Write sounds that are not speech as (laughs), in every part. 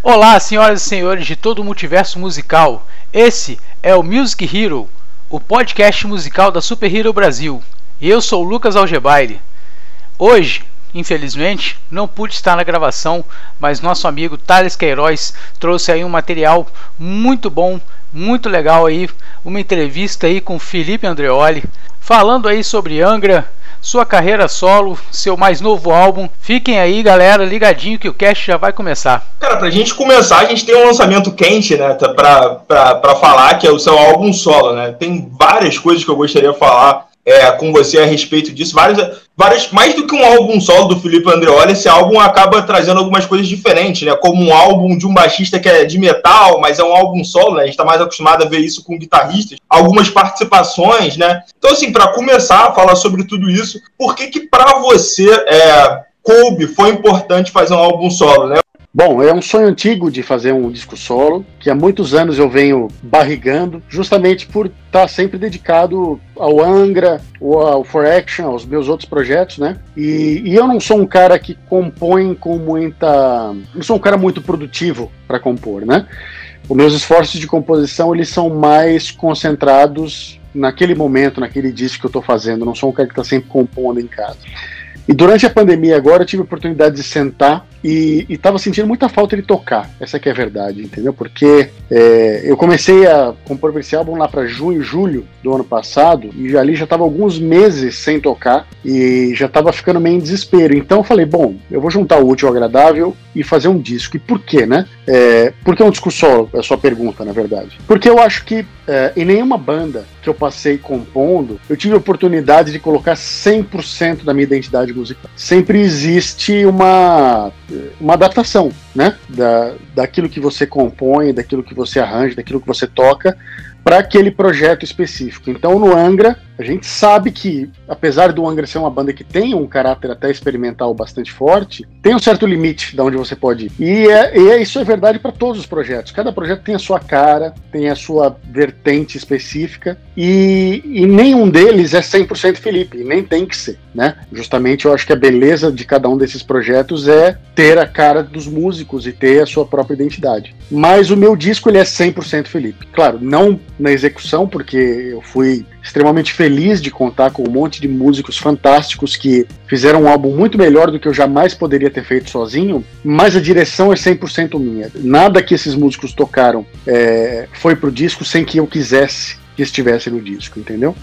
Olá, senhoras e senhores de todo o multiverso musical. Esse é o Music Hero, o podcast musical da Super Hero Brasil. E eu sou o Lucas Algebaire. Hoje, infelizmente, não pude estar na gravação, mas nosso amigo Thales Queiroz trouxe aí um material muito bom, muito legal aí, uma entrevista aí com Felipe Andreoli, falando aí sobre Angra, sua carreira solo, seu mais novo álbum. Fiquem aí, galera, ligadinho que o cast já vai começar. Cara, pra gente começar, a gente tem um lançamento quente, né, pra, pra, pra falar, que é o seu álbum solo, né? Tem várias coisas que eu gostaria de falar é, com você a respeito disso. Várias, várias, mais do que um álbum solo do Felipe Andreoli, esse álbum acaba trazendo algumas coisas diferentes, né? Como um álbum de um baixista que é de metal, mas é um álbum solo, né? A gente está mais acostumado a ver isso com guitarristas. Algumas participações, né? Então, assim, para começar a falar sobre tudo isso, por que que para você é, coube, foi importante fazer um álbum solo, né? Bom, é um sonho antigo de fazer um disco solo, que há muitos anos eu venho barrigando, justamente por estar sempre dedicado ao Angra, ou ao For Action, aos meus outros projetos, né? E, e eu não sou um cara que compõe com muita. Não sou um cara muito produtivo para compor, né? Os meus esforços de composição eles são mais concentrados naquele momento, naquele disco que eu estou fazendo. Não sou um cara que está sempre compondo em casa. E durante a pandemia agora eu tive a oportunidade de sentar e estava sentindo muita falta de tocar. Essa que é a verdade, entendeu? Porque é, eu comecei a compor esse álbum lá para junho, julho do ano passado e ali já estava alguns meses sem tocar e já estava ficando meio em desespero. Então eu falei, bom, eu vou juntar o útil ao agradável e fazer um disco. E por quê, né? É, por que um disco solo? É a sua pergunta, na verdade. Porque eu acho que é, em nenhuma banda que eu passei compondo, eu tive a oportunidade de colocar 100% da minha identidade musical. Sempre existe uma uma adaptação, né? Da, daquilo que você compõe, daquilo que você arranja, daquilo que você toca, para aquele projeto específico. Então, no Angra, a gente sabe que, apesar do Angra ser uma banda que tem um caráter até experimental bastante forte, tem um certo limite de onde você pode ir. E, é, e é, isso é verdade para todos os projetos. Cada projeto tem a sua cara, tem a sua vertente específica, e, e nenhum deles é 100% Felipe, nem tem que ser. Né? Justamente eu acho que a beleza de cada um desses projetos é ter a cara dos músicos e ter a sua própria identidade. Mas o meu disco ele é 100% Felipe. Claro, não na execução, porque eu fui extremamente feliz de contar com um monte de músicos fantásticos que fizeram um álbum muito melhor do que eu jamais poderia ter feito sozinho, mas a direção é 100% minha. Nada que esses músicos tocaram é, foi pro disco sem que eu quisesse que estivesse no disco, entendeu?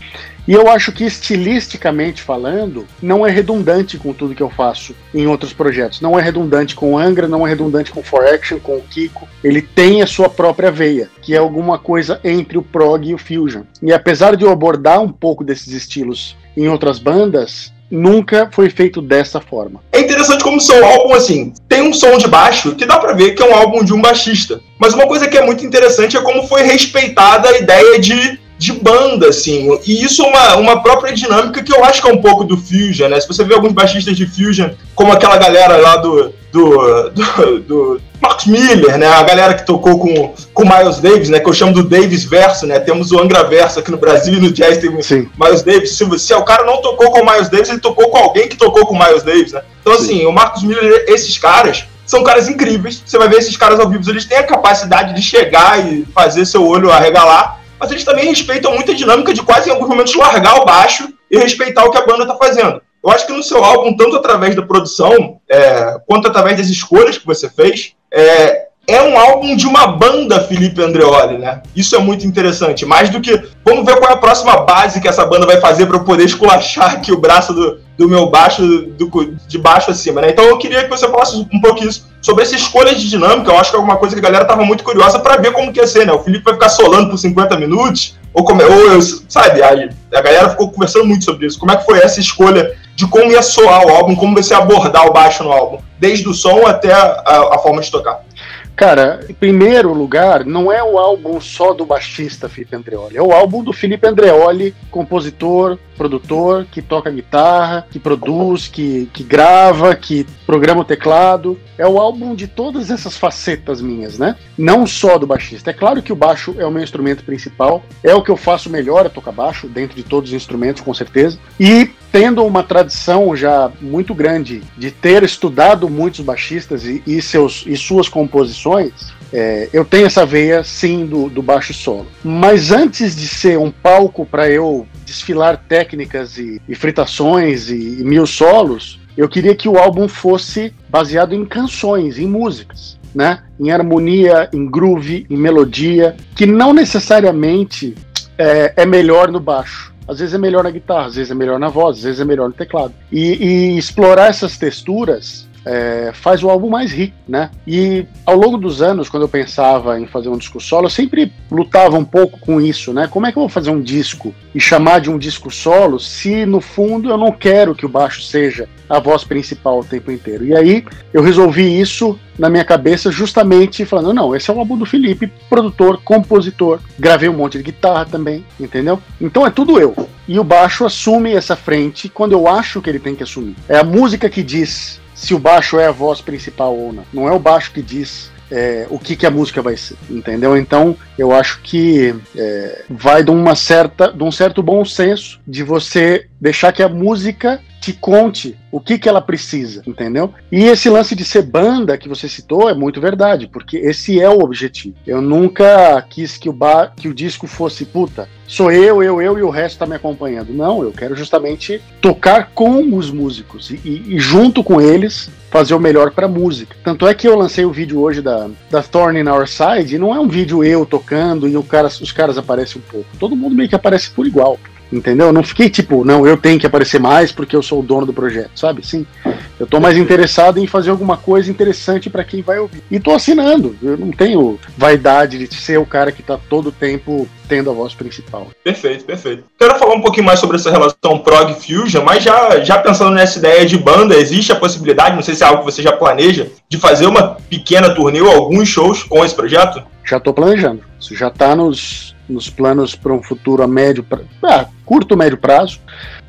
E eu acho que estilisticamente falando, não é redundante com tudo que eu faço em outros projetos. Não é redundante com Angra, não é redundante com For Action, com o Kiko. Ele tem a sua própria veia, que é alguma coisa entre o prog e o fusion. E apesar de eu abordar um pouco desses estilos em outras bandas, nunca foi feito dessa forma. É interessante como seu álbum, assim, tem um som de baixo que dá para ver que é um álbum de um baixista. Mas uma coisa que é muito interessante é como foi respeitada a ideia de de banda, assim. E isso é uma, uma própria dinâmica que eu acho que é um pouco do Fusion, né? Se você vê alguns baixistas de Fusion, como aquela galera lá do. do, do, do Marcos Miller, né? A galera que tocou com com Miles Davis, né? Que eu chamo do Davis Verso, né? Temos o Angra Verso aqui no Brasil e no Jazz tem Sim. Miles Davis. Se, se o cara não tocou com o Miles Davis, ele tocou com alguém que tocou com o Miles Davis, né? Então, Sim. assim, o Marcos Miller, esses caras são caras incríveis. Você vai ver esses caras ao vivo, eles têm a capacidade de chegar e fazer seu olho arregalar mas eles também respeitam muito a dinâmica de quase em alguns momentos largar o baixo e respeitar o que a banda está fazendo. Eu acho que no seu álbum, tanto através da produção, é, quanto através das escolhas que você fez, é, é um álbum de uma banda Felipe Andreoli, né? Isso é muito interessante. Mais do que. Vamos ver qual é a próxima base que essa banda vai fazer para eu poder esculachar aqui o braço do, do meu baixo, do, de baixo acima, né? Então eu queria que você falasse um pouquinho sobre essa escolha de dinâmica. Eu acho que é alguma coisa que a galera tava muito curiosa para ver como que ia ser, né? O Felipe vai ficar solando por 50 minutos, ou como ou sabe? A, a galera ficou conversando muito sobre isso. Como é que foi essa escolha de como ia soar o álbum, como você abordar o baixo no álbum, desde o som até a, a, a forma de tocar? Cara, em primeiro lugar, não é o álbum só do baixista Felipe Andreoli, é o álbum do Felipe Andreoli, compositor, produtor, que toca guitarra, que produz, que, que grava, que programa o teclado. É o álbum de todas essas facetas minhas, né? Não só do baixista. É claro que o baixo é o meu instrumento principal, é o que eu faço melhor, é tocar baixo, dentro de todos os instrumentos, com certeza. E tendo uma tradição já muito grande de ter estudado muitos baixistas e, e seus, e suas composições, é, eu tenho essa veia sim do, do baixo solo. Mas antes de ser um palco para eu desfilar técnicas e, e fritações e, e mil solos, eu queria que o álbum fosse baseado em canções, em músicas. Né? Em harmonia, em groove, em melodia, que não necessariamente é, é melhor no baixo. Às vezes é melhor na guitarra, às vezes é melhor na voz, às vezes é melhor no teclado. E, e explorar essas texturas é, faz o álbum mais rico, né? E ao longo dos anos, quando eu pensava em fazer um disco solo, eu sempre lutava um pouco com isso, né? Como é que eu vou fazer um disco e chamar de um disco solo se no fundo eu não quero que o baixo seja a voz principal o tempo inteiro? E aí eu resolvi isso na minha cabeça, justamente falando: não, esse é o álbum do Felipe, produtor, compositor. Gravei um monte de guitarra também, entendeu? Então é tudo eu. E o baixo assume essa frente quando eu acho que ele tem que assumir. É a música que diz se o baixo é a voz principal ou não. Não é o baixo que diz é, o que, que a música vai ser, entendeu? Então eu acho que é, vai de uma certa, de um certo bom senso de você deixar que a música te conte o que, que ela precisa, entendeu? E esse lance de ser banda que você citou é muito verdade, porque esse é o objetivo. Eu nunca quis que o, bar, que o disco fosse, puta, sou eu, eu, eu e o resto tá me acompanhando. Não, eu quero justamente tocar com os músicos e, e, e junto com eles fazer o melhor para música. Tanto é que eu lancei o vídeo hoje da, da Thorn in Our Side e não é um vídeo eu tocando e o cara, os caras aparecem um pouco. Todo mundo meio que aparece por igual. Entendeu? Eu não fiquei tipo, não, eu tenho que aparecer mais porque eu sou o dono do projeto, sabe? Sim. Eu tô mais interessado em fazer alguma coisa interessante para quem vai ouvir. E tô assinando. Eu não tenho vaidade de ser o cara que tá todo o tempo tendo a voz principal. Perfeito, perfeito. Quero falar um pouquinho mais sobre essa relação prog fusion, mas já, já pensando nessa ideia de banda, existe a possibilidade, não sei se é algo que você já planeja, de fazer uma pequena turnê ou alguns shows com esse projeto? Já tô planejando. Isso já tá nos nos planos para um futuro a médio, pra, ah, curto, médio prazo.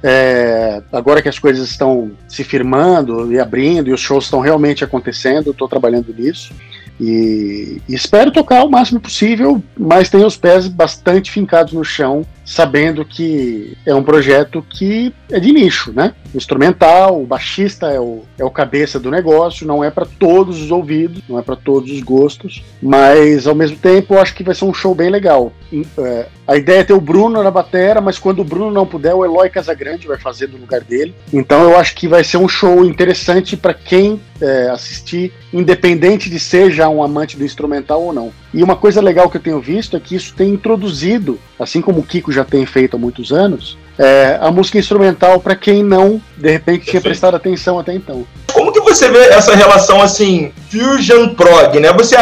É, agora que as coisas estão se firmando e abrindo e os shows estão realmente acontecendo, estou trabalhando nisso. E, e, espero tocar o máximo possível, mas tenho os pés bastante fincados no chão, sabendo que é um projeto que é de nicho, né? Instrumental, o baixista é o, é o cabeça do negócio, não é para todos os ouvidos, não é para todos os gostos, mas ao mesmo tempo eu acho que vai ser um show bem legal. É, a ideia é ter o Bruno na batera, mas quando o Bruno não puder, o Eloy Casagrande vai fazer no lugar dele. Então eu acho que vai ser um show interessante para quem é, assistir, independente de seja um amante do instrumental ou não. E uma coisa legal que eu tenho visto é que isso tem introduzido, assim como o Kiko já tem feito há muitos anos, é, a música instrumental para quem não, de repente, tinha prestado atenção até então. Como que você vê essa relação assim, fusion prog, né? Você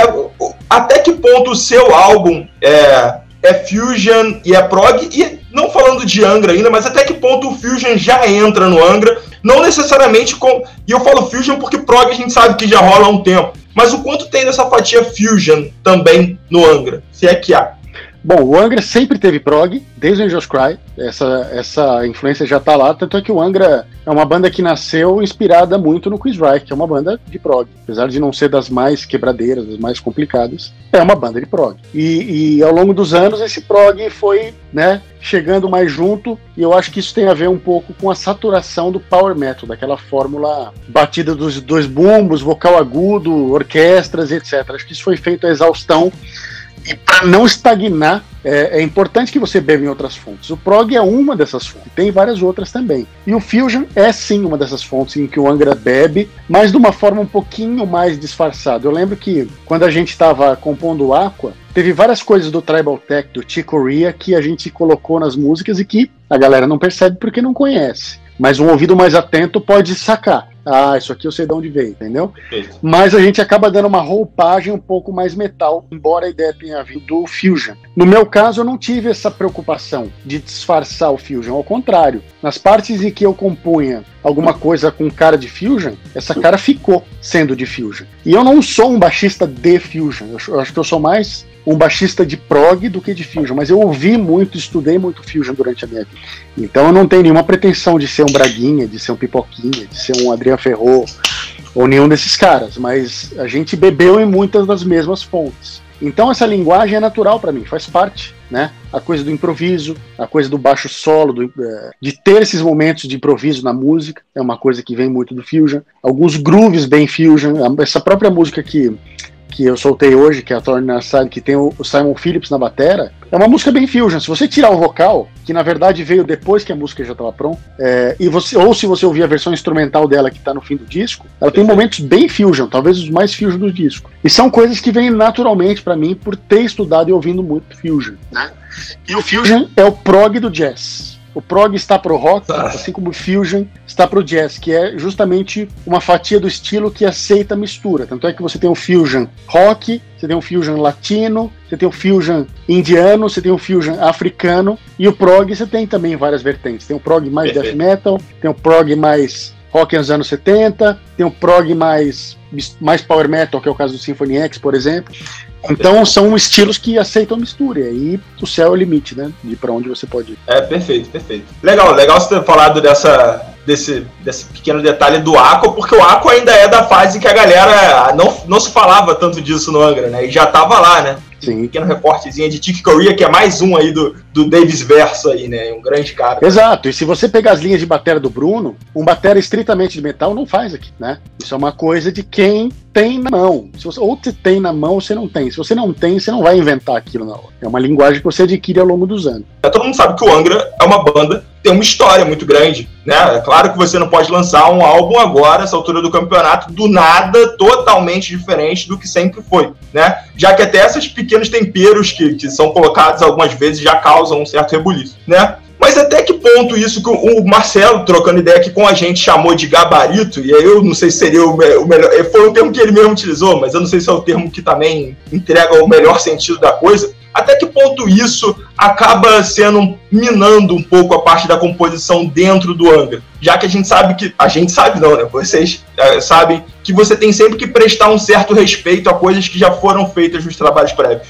até que ponto o seu álbum é, é fusion e é prog e não falando de Angra ainda, mas até que ponto o fusion já entra no Angra? Não necessariamente com. E eu falo fusion porque prog a gente sabe que já rola há um tempo. Mas o quanto tem dessa fatia fusion também no Angra? Se é que há. Bom, o Angra sempre teve prog, desde o Angels Cry. Essa, essa influência já tá lá, tanto é que o Angra é uma banda que nasceu inspirada muito no Chris Reich, que é uma banda de prog. Apesar de não ser das mais quebradeiras, das mais complicadas, é uma banda de prog. E, e ao longo dos anos esse prog foi né, chegando mais junto, e eu acho que isso tem a ver um pouco com a saturação do power metal, daquela fórmula batida dos dois bumbos, vocal agudo, orquestras, etc. Acho que isso foi feito a exaustão e para não estagnar, é, é, importante que você beba em outras fontes. O prog é uma dessas fontes, tem várias outras também. E o fusion é sim uma dessas fontes em que o Angra bebe, mas de uma forma um pouquinho mais disfarçada. Eu lembro que quando a gente estava compondo o Aqua, teve várias coisas do Tribal Tech, do Chico Ria, que a gente colocou nas músicas e que a galera não percebe porque não conhece. Mas um ouvido mais atento pode sacar ah, isso aqui eu sei de onde veio, entendeu? Mas a gente acaba dando uma roupagem um pouco mais metal, embora a ideia tenha vindo do Fusion. No meu caso, eu não tive essa preocupação de disfarçar o Fusion, ao contrário. Nas partes em que eu compunha alguma coisa com cara de Fusion, essa cara ficou sendo de Fusion. E eu não sou um baixista de Fusion, eu acho que eu sou mais um baixista de prog do que de fusion, mas eu ouvi muito, estudei muito fusion durante a minha vida. Então eu não tenho nenhuma pretensão de ser um Braguinha, de ser um Pipoquinha, de ser um Adriano Ferro ou nenhum desses caras, mas a gente bebeu em muitas das mesmas fontes. Então essa linguagem é natural para mim, faz parte, né? A coisa do improviso, a coisa do baixo solo, do, é, de ter esses momentos de improviso na música, é uma coisa que vem muito do fusion. Alguns grooves bem fusion, essa própria música que que eu soltei hoje, que é a Torn Side, que tem o, Simon Phillips na batera, é uma música bem fusion. Se você tirar o vocal, que na verdade veio depois que a música já estava pronta, é, e você, ou se você ouvir a versão instrumental dela que está no fim do disco, ela tem momentos bem fusion, talvez os mais fusion do disco. E são coisas que vêm naturalmente para mim por ter estudado e ouvindo muito fusion. Né? E o fusion é o prog do jazz. O prog está pro rock, ah. assim como o fusion está pro jazz, que é justamente uma fatia do estilo que aceita a mistura. Tanto é que você tem o fusion rock, você tem o fusion latino, você tem o fusion indiano, você tem o fusion africano e o prog você tem também várias vertentes. Tem o prog mais Perfeito. death metal, tem o prog mais rock nos anos 70, tem o prog mais mais power metal, que é o caso do Symphony X, por exemplo. Então são estilos que aceitam mistura, e aí o céu é o limite, né? De para onde você pode ir. É, perfeito, perfeito. Legal, legal você ter falado dessa, desse, desse pequeno detalhe do Aqua, porque o Aqua ainda é da fase que a galera não, não se falava tanto disso no Angra, né? E já tava lá, né? Sim. Um pequeno reportezinho de Tick Korea, que é mais um aí do, do Davis Verso aí, né? Um grande cara. Exato. E se você pegar as linhas de bateria do Bruno, um bateria estritamente de metal não faz aqui, né? Isso é uma coisa de quem tem na mão. Se você, ou você tem na mão ou você não tem. Se você não tem, você não vai inventar aquilo na hora. É uma linguagem que você adquire ao longo dos anos. É, todo mundo sabe que o Angra é uma banda tem uma história muito grande, né? É claro que você não pode lançar um álbum agora, essa altura do campeonato, do nada, totalmente diferente do que sempre foi, né? Já que até esses pequenos temperos que, que são colocados algumas vezes já causam um certo rebuliço, né? Mas até que ponto isso que o Marcelo, trocando ideia aqui com a gente, chamou de gabarito, e aí eu não sei se seria o, o melhor. Foi o termo que ele mesmo utilizou, mas eu não sei se é o termo que também entrega o melhor sentido da coisa. Até que ponto isso acaba sendo minando um pouco a parte da composição dentro do Angra? Já que a gente sabe que. A gente sabe não, né? Vocês é, sabem que você tem sempre que prestar um certo respeito a coisas que já foram feitas nos trabalhos prévios.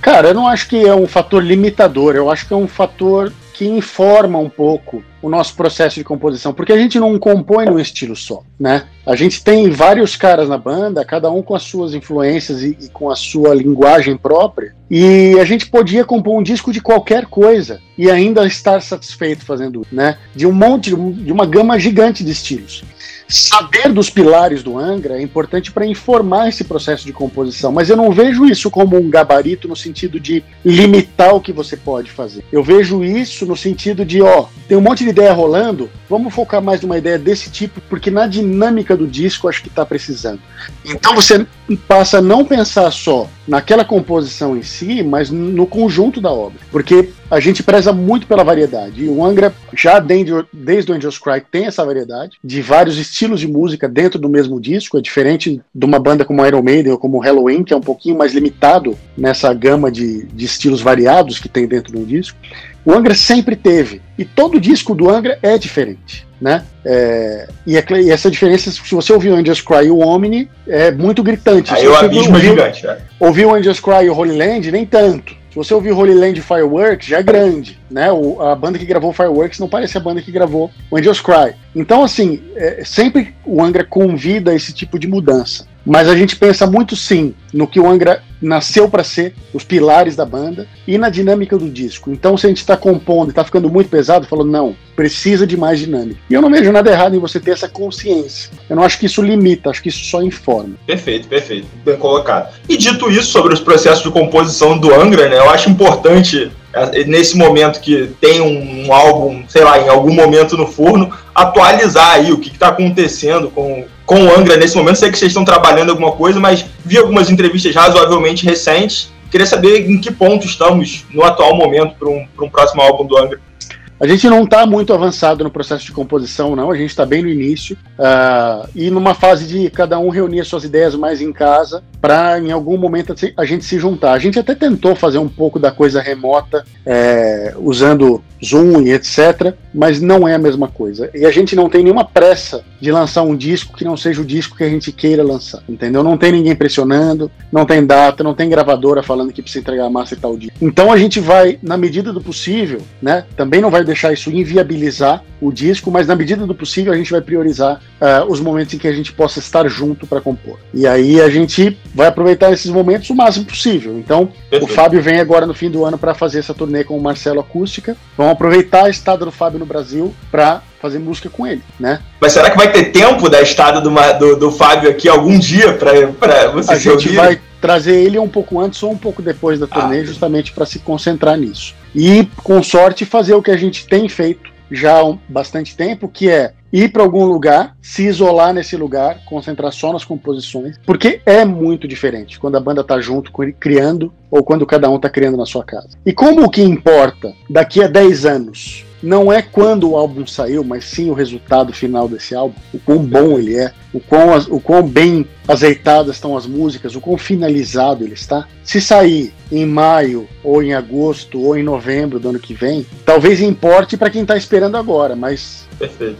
Cara, eu não acho que é um fator limitador, eu acho que é um fator que informa um pouco o nosso processo de composição, porque a gente não compõe num estilo só, né? A gente tem vários caras na banda, cada um com as suas influências e, e, com a sua linguagem própria, e a gente podia compor um disco de qualquer coisa e ainda estar satisfeito fazendo, né? De um monte, de uma gama gigante de estilos saber dos pilares do Angra é importante para informar esse processo de composição, mas eu não vejo isso como um gabarito no sentido de limitar o que você pode fazer. Eu vejo isso no sentido de, ó, tem um monte de ideia rolando, vamos focar mais numa ideia desse tipo, porque na dinâmica do disco acho que está precisando. Então você passa a não pensar só naquela composição em si, mas no conjunto da obra, porque a gente preza muito pela variedade. E o Angra, já desde, desde o Angels Cry, tem essa variedade de vários estilos de música dentro do mesmo disco. É diferente de uma banda como Iron Maiden ou como Halloween, que é um pouquinho mais limitado nessa gama de, de estilos variados que tem dentro do disco. O Angra sempre teve. E todo disco do Angra é diferente. Né? É, e, é, e, essa diferença, se você ouvir o Angels Cry e o Omni, é muito gritante. Aí o abismo é gigante. É. Ouvir o Angels Cry e o Holy Land, nem tanto. Se você ouvir Holy Land Fireworks, já é grande, né? O, a banda que gravou Fireworks não parece a banda que gravou Angels Cry. Então, assim, é, sempre o Angra convida esse tipo de mudança. Mas a gente pensa muito sim no que o Angra nasceu para ser, os pilares da banda e na dinâmica do disco. Então, se a gente está compondo e está ficando muito pesado, falando não, precisa de mais dinâmica. E eu não vejo nada errado em você ter essa consciência. Eu não acho que isso limita, acho que isso só informa. Perfeito, perfeito, bem colocado. E dito isso sobre os processos de composição do Angra, né? Eu acho importante é, nesse momento que tem um álbum, sei lá, em algum momento no forno, atualizar aí o que está acontecendo com, com o Angra nesse momento. Sei que vocês estão trabalhando alguma coisa, mas vi algumas entrevistas razoavelmente recentes. Queria saber em que ponto estamos no atual momento para um, um próximo álbum do Angra. A gente não está muito avançado no processo de composição, não. A gente está bem no início uh, e numa fase de cada um reunir as suas ideias mais em casa para em algum momento a gente se juntar. A gente até tentou fazer um pouco da coisa remota é, usando Zoom e etc. mas não é a mesma coisa. E a gente não tem nenhuma pressa de lançar um disco que não seja o disco que a gente queira lançar, entendeu? Não tem ninguém pressionando, não tem data, não tem gravadora falando que precisa entregar a massa e tal dia. Então a gente vai, na medida do possível, né? Também não vai deixar isso inviabilizar o disco, mas na medida do possível a gente vai priorizar uh, os momentos em que a gente possa estar junto para compor. E aí a gente vai aproveitar esses momentos o máximo possível. Então, Perfeito. o Fábio vem agora no fim do ano para fazer essa turnê com o Marcelo Acústica. Vamos aproveitar a estada do Fábio no Brasil para fazer música com ele, né? Mas será que vai ter tempo da estada do, do, do Fábio aqui algum dia para você A gente ouvir? vai trazer ele um pouco antes ou um pouco depois da turnê, ah, justamente para se concentrar nisso. E, com sorte, fazer o que a gente tem feito já há bastante tempo, que é ir para algum lugar, se isolar nesse lugar, concentrar só nas composições, porque é muito diferente quando a banda tá junto criando ou quando cada um tá criando na sua casa. E como o que importa daqui a 10 anos não é quando o álbum saiu, mas sim o resultado final desse álbum, o quão bom ele é, o quão, o quão bem azeitadas estão as músicas, o quão finalizado ele está. Se sair em maio, ou em agosto, ou em novembro do ano que vem, talvez importe para quem está esperando agora, mas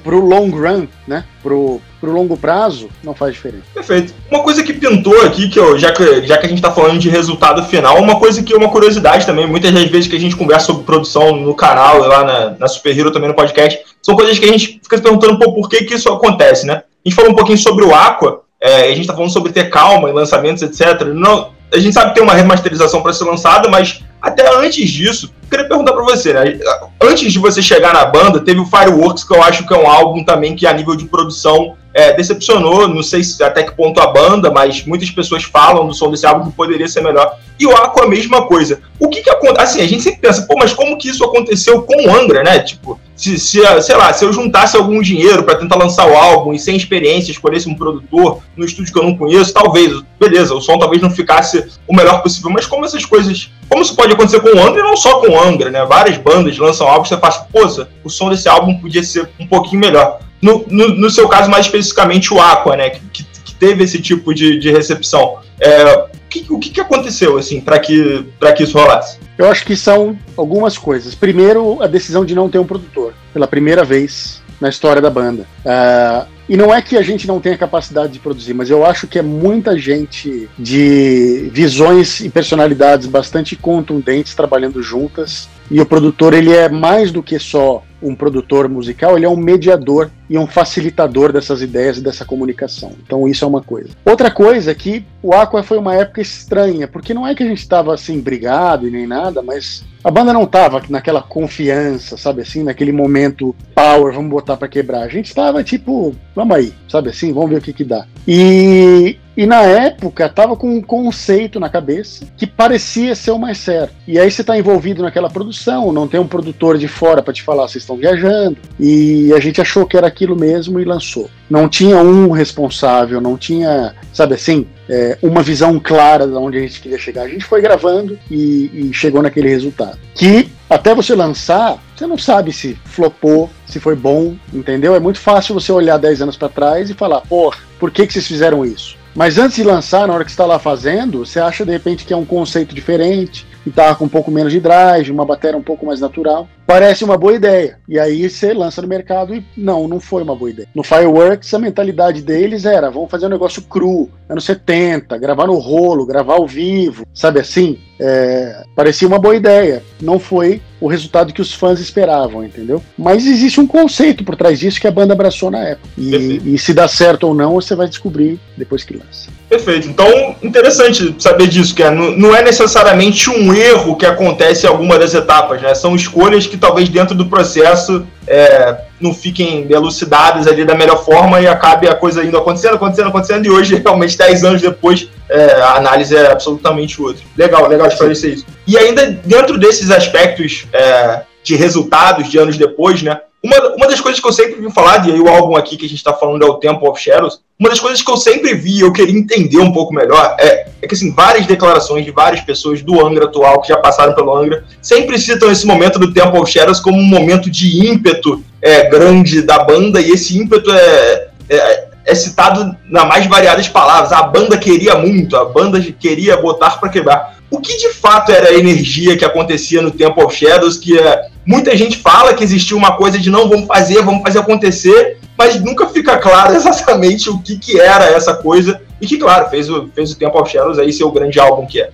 para o long run, né? Pro, pro longo prazo, não faz diferença. Perfeito. Uma coisa que pintou aqui, que eu, já, que, já que a gente está falando de resultado final, uma coisa que é uma curiosidade também, muitas das vezes que a gente conversa sobre produção no canal, lá na, na Super Hero também no podcast, são coisas que a gente fica se perguntando pô, por que, que isso acontece, né? A gente falou um pouquinho sobre o Aqua, é, a gente está falando sobre ter calma em lançamentos, etc. Não, a gente sabe que tem uma remasterização para ser lançada, mas até antes disso, queria perguntar para você, né? Antes de você chegar na banda, teve o Fireworks, que eu acho que é um álbum também que a nível de produção é, decepcionou. Não sei se até que ponto a banda, mas muitas pessoas falam do som desse álbum que poderia ser melhor. E o Aqua a mesma coisa. O que que acontece? Assim, a gente sempre pensa, pô, mas como que isso aconteceu com o Angra, né? Tipo, se, se sei lá, se eu juntasse algum dinheiro para tentar lançar o álbum e sem experiência escolhesse um produtor no estúdio que eu não conheço, talvez, beleza, o som talvez não ficasse o melhor possível, mas como essas coisas, como isso pode acontecer com o Angra e não só com o Angra, né? Várias bandas lançam álbuns e você fala, poxa, o som desse álbum podia ser um pouquinho melhor. No, no, no, seu caso, mais especificamente o Aqua, né, que, que teve esse tipo de, de recepção. É, o, que, o que aconteceu assim para que, que isso rolasse? Eu acho que são algumas coisas. Primeiro, a decisão de não ter um produtor, pela primeira vez na história da banda. Uh, e não é que a gente não tenha capacidade de produzir, mas eu acho que é muita gente de visões e personalidades bastante contundentes trabalhando juntas. E o produtor ele é mais do que só um produtor musical, ele é um mediador e um facilitador dessas ideias e dessa comunicação. Então isso é uma coisa. Outra coisa é que o Aqua foi uma época estranha, porque não é que a gente estava assim brigado e nem nada, mas a banda não estava naquela confiança, sabe assim, naquele momento power, vamos botar para quebrar. A gente estava tipo, vamos aí, sabe assim, vamos ver o que que dá. E e na época tava com um conceito na cabeça que parecia ser o mais certo. E aí você tá envolvido naquela produção, não tem um produtor de fora para te falar, vocês estão viajando. E a gente achou que era aquilo mesmo e lançou. Não tinha um responsável, não tinha, sabe assim, é, uma visão clara de onde a gente queria chegar. A gente foi gravando e, e chegou naquele resultado. Que até você lançar, você não sabe se flopou, se foi bom, entendeu? É muito fácil você olhar 10 anos para trás e falar, pô, por que, que vocês fizeram isso? Mas antes de lançar, na hora que está lá fazendo, você acha de repente que é um conceito diferente, guitarra com um pouco menos de drive, uma bateria um pouco mais natural. Parece uma boa ideia. E aí você lança no mercado e não, não foi uma boa ideia. No Fireworks, a mentalidade deles era: vamos fazer um negócio cru, anos 70, gravar no rolo, gravar ao vivo, sabe assim? É, parecia uma boa ideia. Não foi o resultado que os fãs esperavam, entendeu? Mas existe um conceito por trás disso que a banda abraçou na época. E, e se dá certo ou não, você vai descobrir depois que lança. Perfeito. Então, interessante saber disso, que é, não é necessariamente um erro que acontece em alguma das etapas, né? São escolhas que talvez dentro do processo é, não fiquem elucidadas ali da melhor forma e acabe a coisa indo acontecendo, acontecendo, acontecendo, e hoje, (laughs) realmente, 10 anos depois, é, a análise é absolutamente outra. Legal, legal esclarecer isso. E ainda dentro desses aspectos é, de resultados de anos depois, né? Uma, uma das coisas que eu sempre vi falar, e aí o álbum aqui que a gente está falando é o Temple of Shadows, uma das coisas que eu sempre vi e eu queria entender um pouco melhor é, é, que, assim, várias declarações de várias pessoas do Angra atual, que já passaram pelo Angra, sempre citam esse momento do Temple of Shadows como um momento de ímpeto é, grande da banda, e esse ímpeto é, é, é citado na mais variadas palavras. A banda queria muito, a banda queria botar para quebrar. O que de fato era a energia que acontecia no Temple of Shadows que é, muita gente fala que existiu uma coisa de não, vamos fazer, vamos fazer acontecer, mas nunca fica claro (laughs) exatamente o que, que era essa coisa, e que, claro, fez o, fez o Temple of Shadows aí ser o grande álbum que é.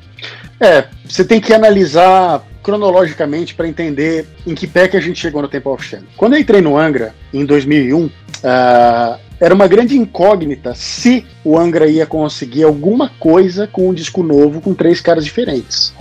É, você tem que analisar cronologicamente para entender em que pé que a gente chegou no Temple of Shadows. Quando eu entrei no Angra, em 2001, uh, era uma grande incógnita se o Angra ia conseguir alguma coisa com um disco novo com três caras diferentes.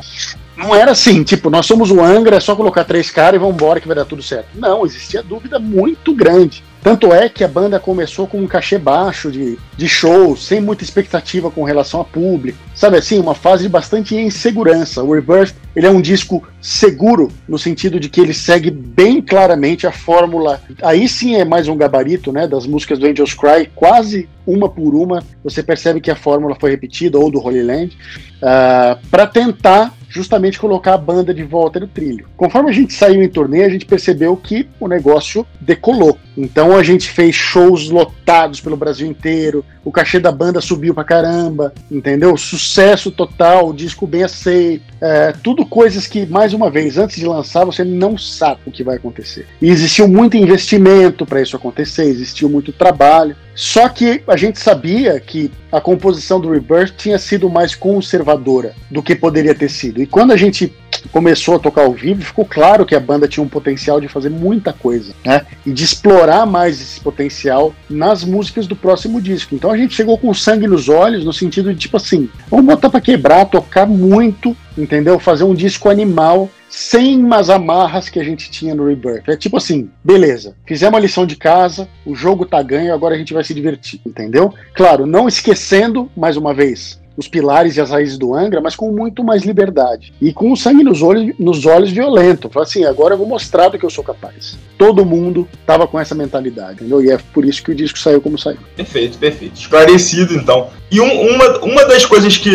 Não era assim, tipo, nós somos o Angra, é só colocar três caras e vamos embora que vai dar tudo certo. Não, existia dúvida muito grande. Tanto é que a banda começou com um cachê baixo de, de shows, sem muita expectativa com relação a público. Sabe assim, uma fase de bastante insegurança. O Rebirth, ele é um disco seguro, no sentido de que ele segue bem claramente a fórmula. Aí sim é mais um gabarito, né, das músicas do Angels Cry, quase uma por uma, você percebe que a fórmula foi repetida, ou do Holy Land, uh, ah, para tentar justamente colocar a banda de volta no trilho. Conforme a gente saiu em turnê, a gente percebeu que o negócio decolou. Então a gente fez shows lotados pelo Brasil inteiro, o cachê da banda subiu pra caramba, entendeu? Sucesso total, disco bem aceito, é, tudo coisas que, mais uma vez, antes de lançar, você não sabe o que vai acontecer. E existiu muito investimento para isso acontecer, existiu muito trabalho. Só que a gente sabia que a composição do Rebirth tinha sido mais conservadora do que poderia ter sido. E quando a gente começou a tocar ao vivo, ficou claro que a banda tinha um potencial de fazer muita coisa, né? E de explorar mais esse potencial nas músicas do próximo disco. Então a gente chegou com sangue nos olhos, no sentido de tipo assim, vamos botar para quebrar, tocar muito, entendeu? Fazer um disco animal sem umas amarras que a gente tinha no Rebirth. É tipo assim, beleza, fizemos a lição de casa, o jogo tá ganho, agora a gente vai se divertir, entendeu? Claro, não esquecendo, mais uma vez, os pilares e as raízes do Angra, mas com muito mais liberdade. E com o sangue nos olhos, nos olhos violento. Fala assim, agora eu vou mostrar do que eu sou capaz. Todo mundo estava com essa mentalidade, entendeu? E é por isso que o disco saiu como saiu. Perfeito, perfeito. Esclarecido, então. E um, uma, uma das coisas que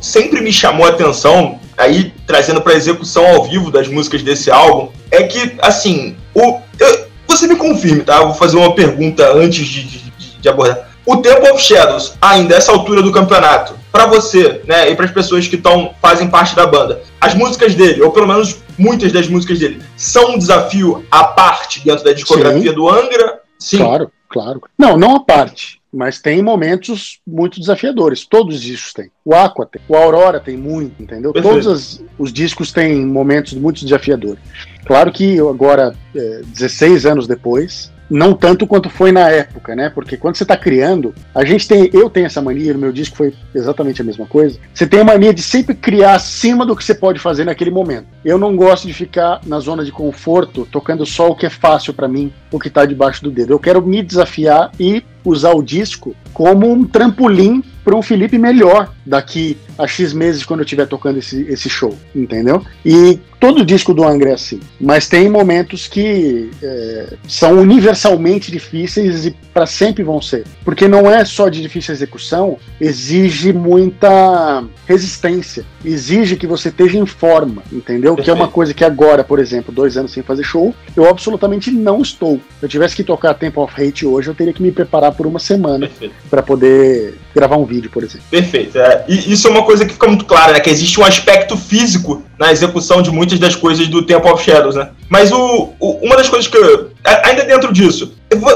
sempre me chamou a atenção, aí trazendo para execução ao vivo das músicas desse álbum, é que, assim, o, eu, você me confirme, tá? Eu vou fazer uma pergunta antes de, de, de abordar. O Temple of Shadows, ainda essa altura do campeonato, para você, né, e para as pessoas que tão, fazem parte da banda, as músicas dele, ou pelo menos muitas das músicas dele, são um desafio à parte dentro da discografia Sim. do Angra? Sim. Claro, claro. Não, não à parte. Mas tem momentos muito desafiadores. Todos os discos têm. O Aqua tem. O Aurora tem muito, entendeu? Perfeito. Todos as, os discos têm momentos muito desafiadores. Claro que agora, é, 16 anos depois, não tanto quanto foi na época, né? Porque quando você está criando, a gente tem, eu tenho essa mania, no meu disco foi exatamente a mesma coisa. Você tem a mania de sempre criar acima do que você pode fazer naquele momento. Eu não gosto de ficar na zona de conforto, tocando só o que é fácil para mim, o que está debaixo do dedo. Eu quero me desafiar e usar o disco como um trampolim para um Felipe melhor daqui a X meses quando eu estiver tocando esse, esse show, entendeu? E todo disco do Angra é assim, mas tem momentos que é, são universalmente difíceis e para sempre vão ser, porque não é só de difícil execução, exige muita resistência, exige que você esteja em forma, entendeu? Que é uma coisa que agora, por exemplo, dois anos sem fazer show, eu absolutamente não estou. Se eu tivesse que tocar Temple of Hate hoje, eu teria que me preparar por uma semana para poder gravar um vídeo, por exemplo. Perfeito. É, e isso é uma coisa que fica muito clara, né? Que existe um aspecto físico na execução de muitas das coisas do Temple of Shadows, né? Mas o, o uma das coisas que eu, ainda dentro disso,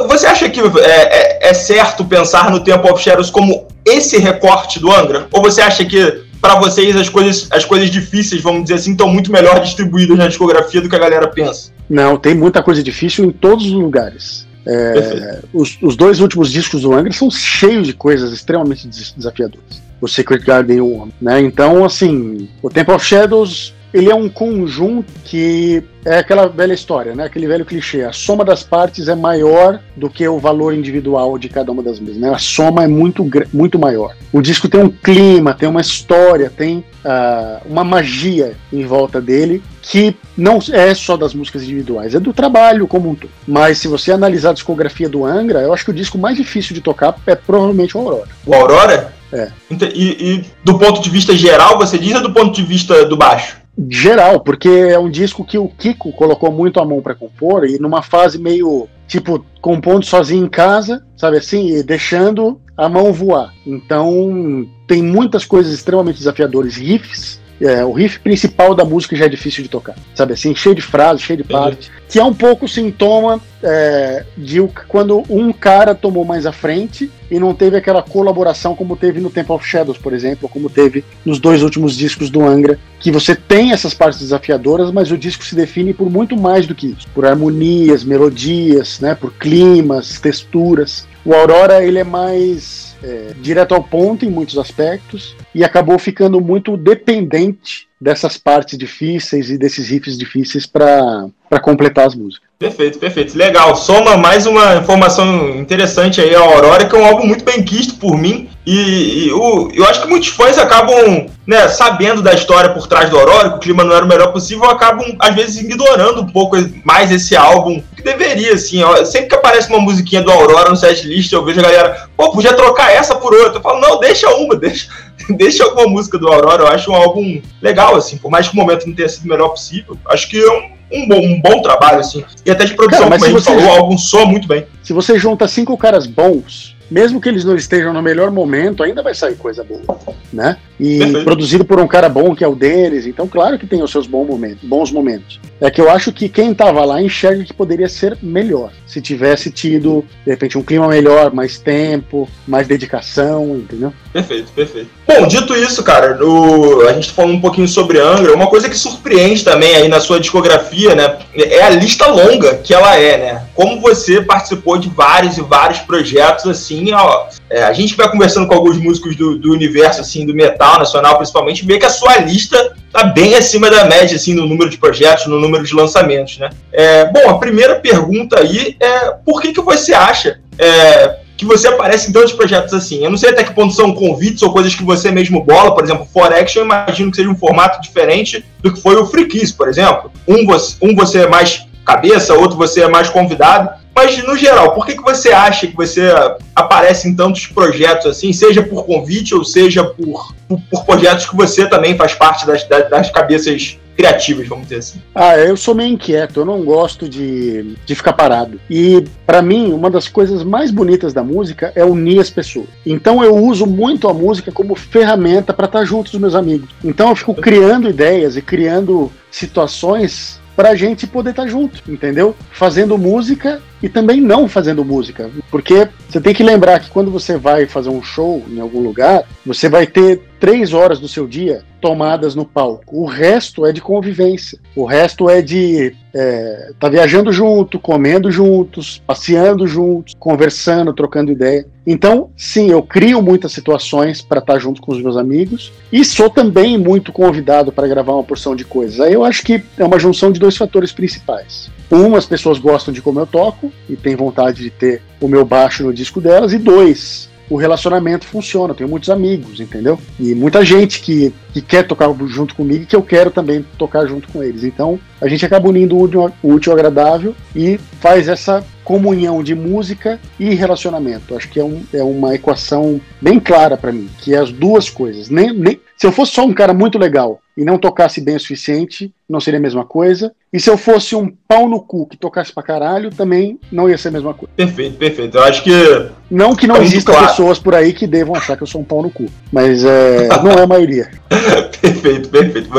você acha que é, é, é certo pensar no Temple of Shadows como esse recorte do Angra? Ou você acha que para vocês as coisas, as coisas difíceis, vamos dizer assim, estão muito melhor distribuídas na discografia do que a galera pensa? Não, tem muita coisa difícil em todos os lugares. É, os, os, dois últimos discos do Angra são cheios de coisas extremamente desafiadoras. O Secret Garden e o né? Então, assim, o Temple of Shadows ele é um conjunto que é aquela velha história, né? Aquele velho clichê. A soma das partes é maior do que o valor individual de cada uma das mesmas. Né? A soma é muito, muito maior. O disco tem um clima, tem uma história, tem uh, uma magia em volta dele que não é só das músicas individuais, é do trabalho como um todo. Mas se você analisar a discografia do Angra, eu acho que o disco mais difícil de tocar é provavelmente o Aurora. O Aurora? É. E, e do ponto de vista geral, você diz ou do ponto de vista do baixo? geral, porque é um disco que o Kiko colocou muito a mão para compor e numa fase meio tipo compondo sozinho em casa, sabe assim, e deixando a mão voar. Então tem muitas coisas extremamente desafiadoras, riffs é, o riff principal da música já é difícil de tocar, sabe assim, cheio de frases, cheio de partes, que é um pouco sintoma é, de quando um cara tomou mais à frente e não teve aquela colaboração como teve no Temple of Shadows, por exemplo, ou como teve nos dois últimos discos do Angra, que você tem essas partes desafiadoras, mas o disco se define por muito mais do que isso, por harmonias, melodias, né, por climas, texturas. O Aurora ele é mais é, direto ao ponto em muitos aspectos e acabou ficando muito dependente dessas partes difíceis e desses riffs difíceis para completar as músicas. Perfeito, perfeito. Legal. Soma mais uma informação interessante aí a Aurora, que é um álbum muito bem quisto por mim. E, e o, eu acho que muitos fãs acabam, né, sabendo da história por trás do Aurora, que o clima não era o melhor possível, acabam, às vezes, ignorando um pouco mais esse álbum, que deveria, assim. Ó, sempre que aparece uma musiquinha do Aurora no setlist, eu vejo a galera, pô, podia trocar essa por outra. Eu falo, não, deixa uma, (laughs) deixa, (laughs) deixa alguma música do Aurora. Eu acho um álbum legal, assim, por mais que o momento não tenha sido o melhor possível. Acho que é um um bom, um bom trabalho, assim. E até de produção, Cara, como a gente falou, o álbum soa muito bem. Se você junta cinco caras bons, mesmo que eles não estejam no melhor momento, ainda vai sair coisa boa, né? E Perfeito. produzido por um cara bom que é o deles, então claro que tem os seus bons momentos, bons momentos. É que eu acho que quem estava lá enxerga que poderia ser melhor, se tivesse tido, de repente, um clima melhor, mais tempo, mais dedicação, entendeu? Perfeito, perfeito. Bom, dito isso, cara, no, a gente falou um pouquinho sobre Angra, uma coisa que surpreende também aí na sua discografia, né, é a lista longa que ela é, né? Como você participou de vários e vários projetos, assim, ó, é, a gente vai conversando com alguns músicos do, do universo, assim, do metal nacional, principalmente, vê que a sua lista tá bem acima da média, assim, no número de projetos, no número de lançamentos, né? É, bom, a primeira pergunta aí é por que, que você acha é, que você aparece em tantos projetos assim? Eu não sei até que ponto são convites ou coisas que você mesmo bola, por exemplo, For Action, eu imagino que seja um formato diferente do que foi o Free Kiss, por exemplo. Um um você é mais cabeça, outro você é mais convidado. Mas, no geral, por que, que você acha que você aparece em tantos projetos assim, seja por convite ou seja por, por, por projetos que você também faz parte das, das, das cabeças criativas, vamos dizer assim? Ah, eu sou meio inquieto, eu não gosto de, de ficar parado. E, para mim, uma das coisas mais bonitas da música é unir as pessoas. Então, eu uso muito a música como ferramenta para estar junto dos meus amigos. Então, eu fico criando ideias e criando situações para a gente poder estar tá junto, entendeu? Fazendo música e também não fazendo música. Porque você tem que lembrar que quando você vai fazer um show em algum lugar, você vai ter três horas do seu dia tomadas no palco. O resto é de convivência. O resto é de é, tá viajando junto, comendo juntos, passeando juntos, conversando, trocando ideia. Então, sim, eu crio muitas situações para estar tá junto com os meus amigos e sou também muito convidado para gravar uma porção de coisas. Aí eu acho que é uma junção de dois fatores principais. Um, as pessoas gostam de como eu toco e têm vontade de ter o meu baixo no disco delas. E dois, o relacionamento funciona. Eu tenho muitos amigos, entendeu? E muita gente que, que quer tocar junto comigo e que eu quero também tocar junto com eles. Então a gente acaba unindo o útil ao agradável e faz essa comunhão de música e relacionamento. Acho que é, um, é uma equação bem clara para mim, que é as duas coisas. Nem, nem, se eu fosse só um cara muito legal e não tocasse bem o suficiente, não seria a mesma coisa. E se eu fosse um pau no cu que tocasse pra caralho, também não ia ser a mesma coisa. Perfeito, perfeito. Eu acho que. Não que não tá existam claro. pessoas por aí que devam achar que eu sou um pau no cu. Mas é, não é a maioria. (laughs) perfeito, perfeito.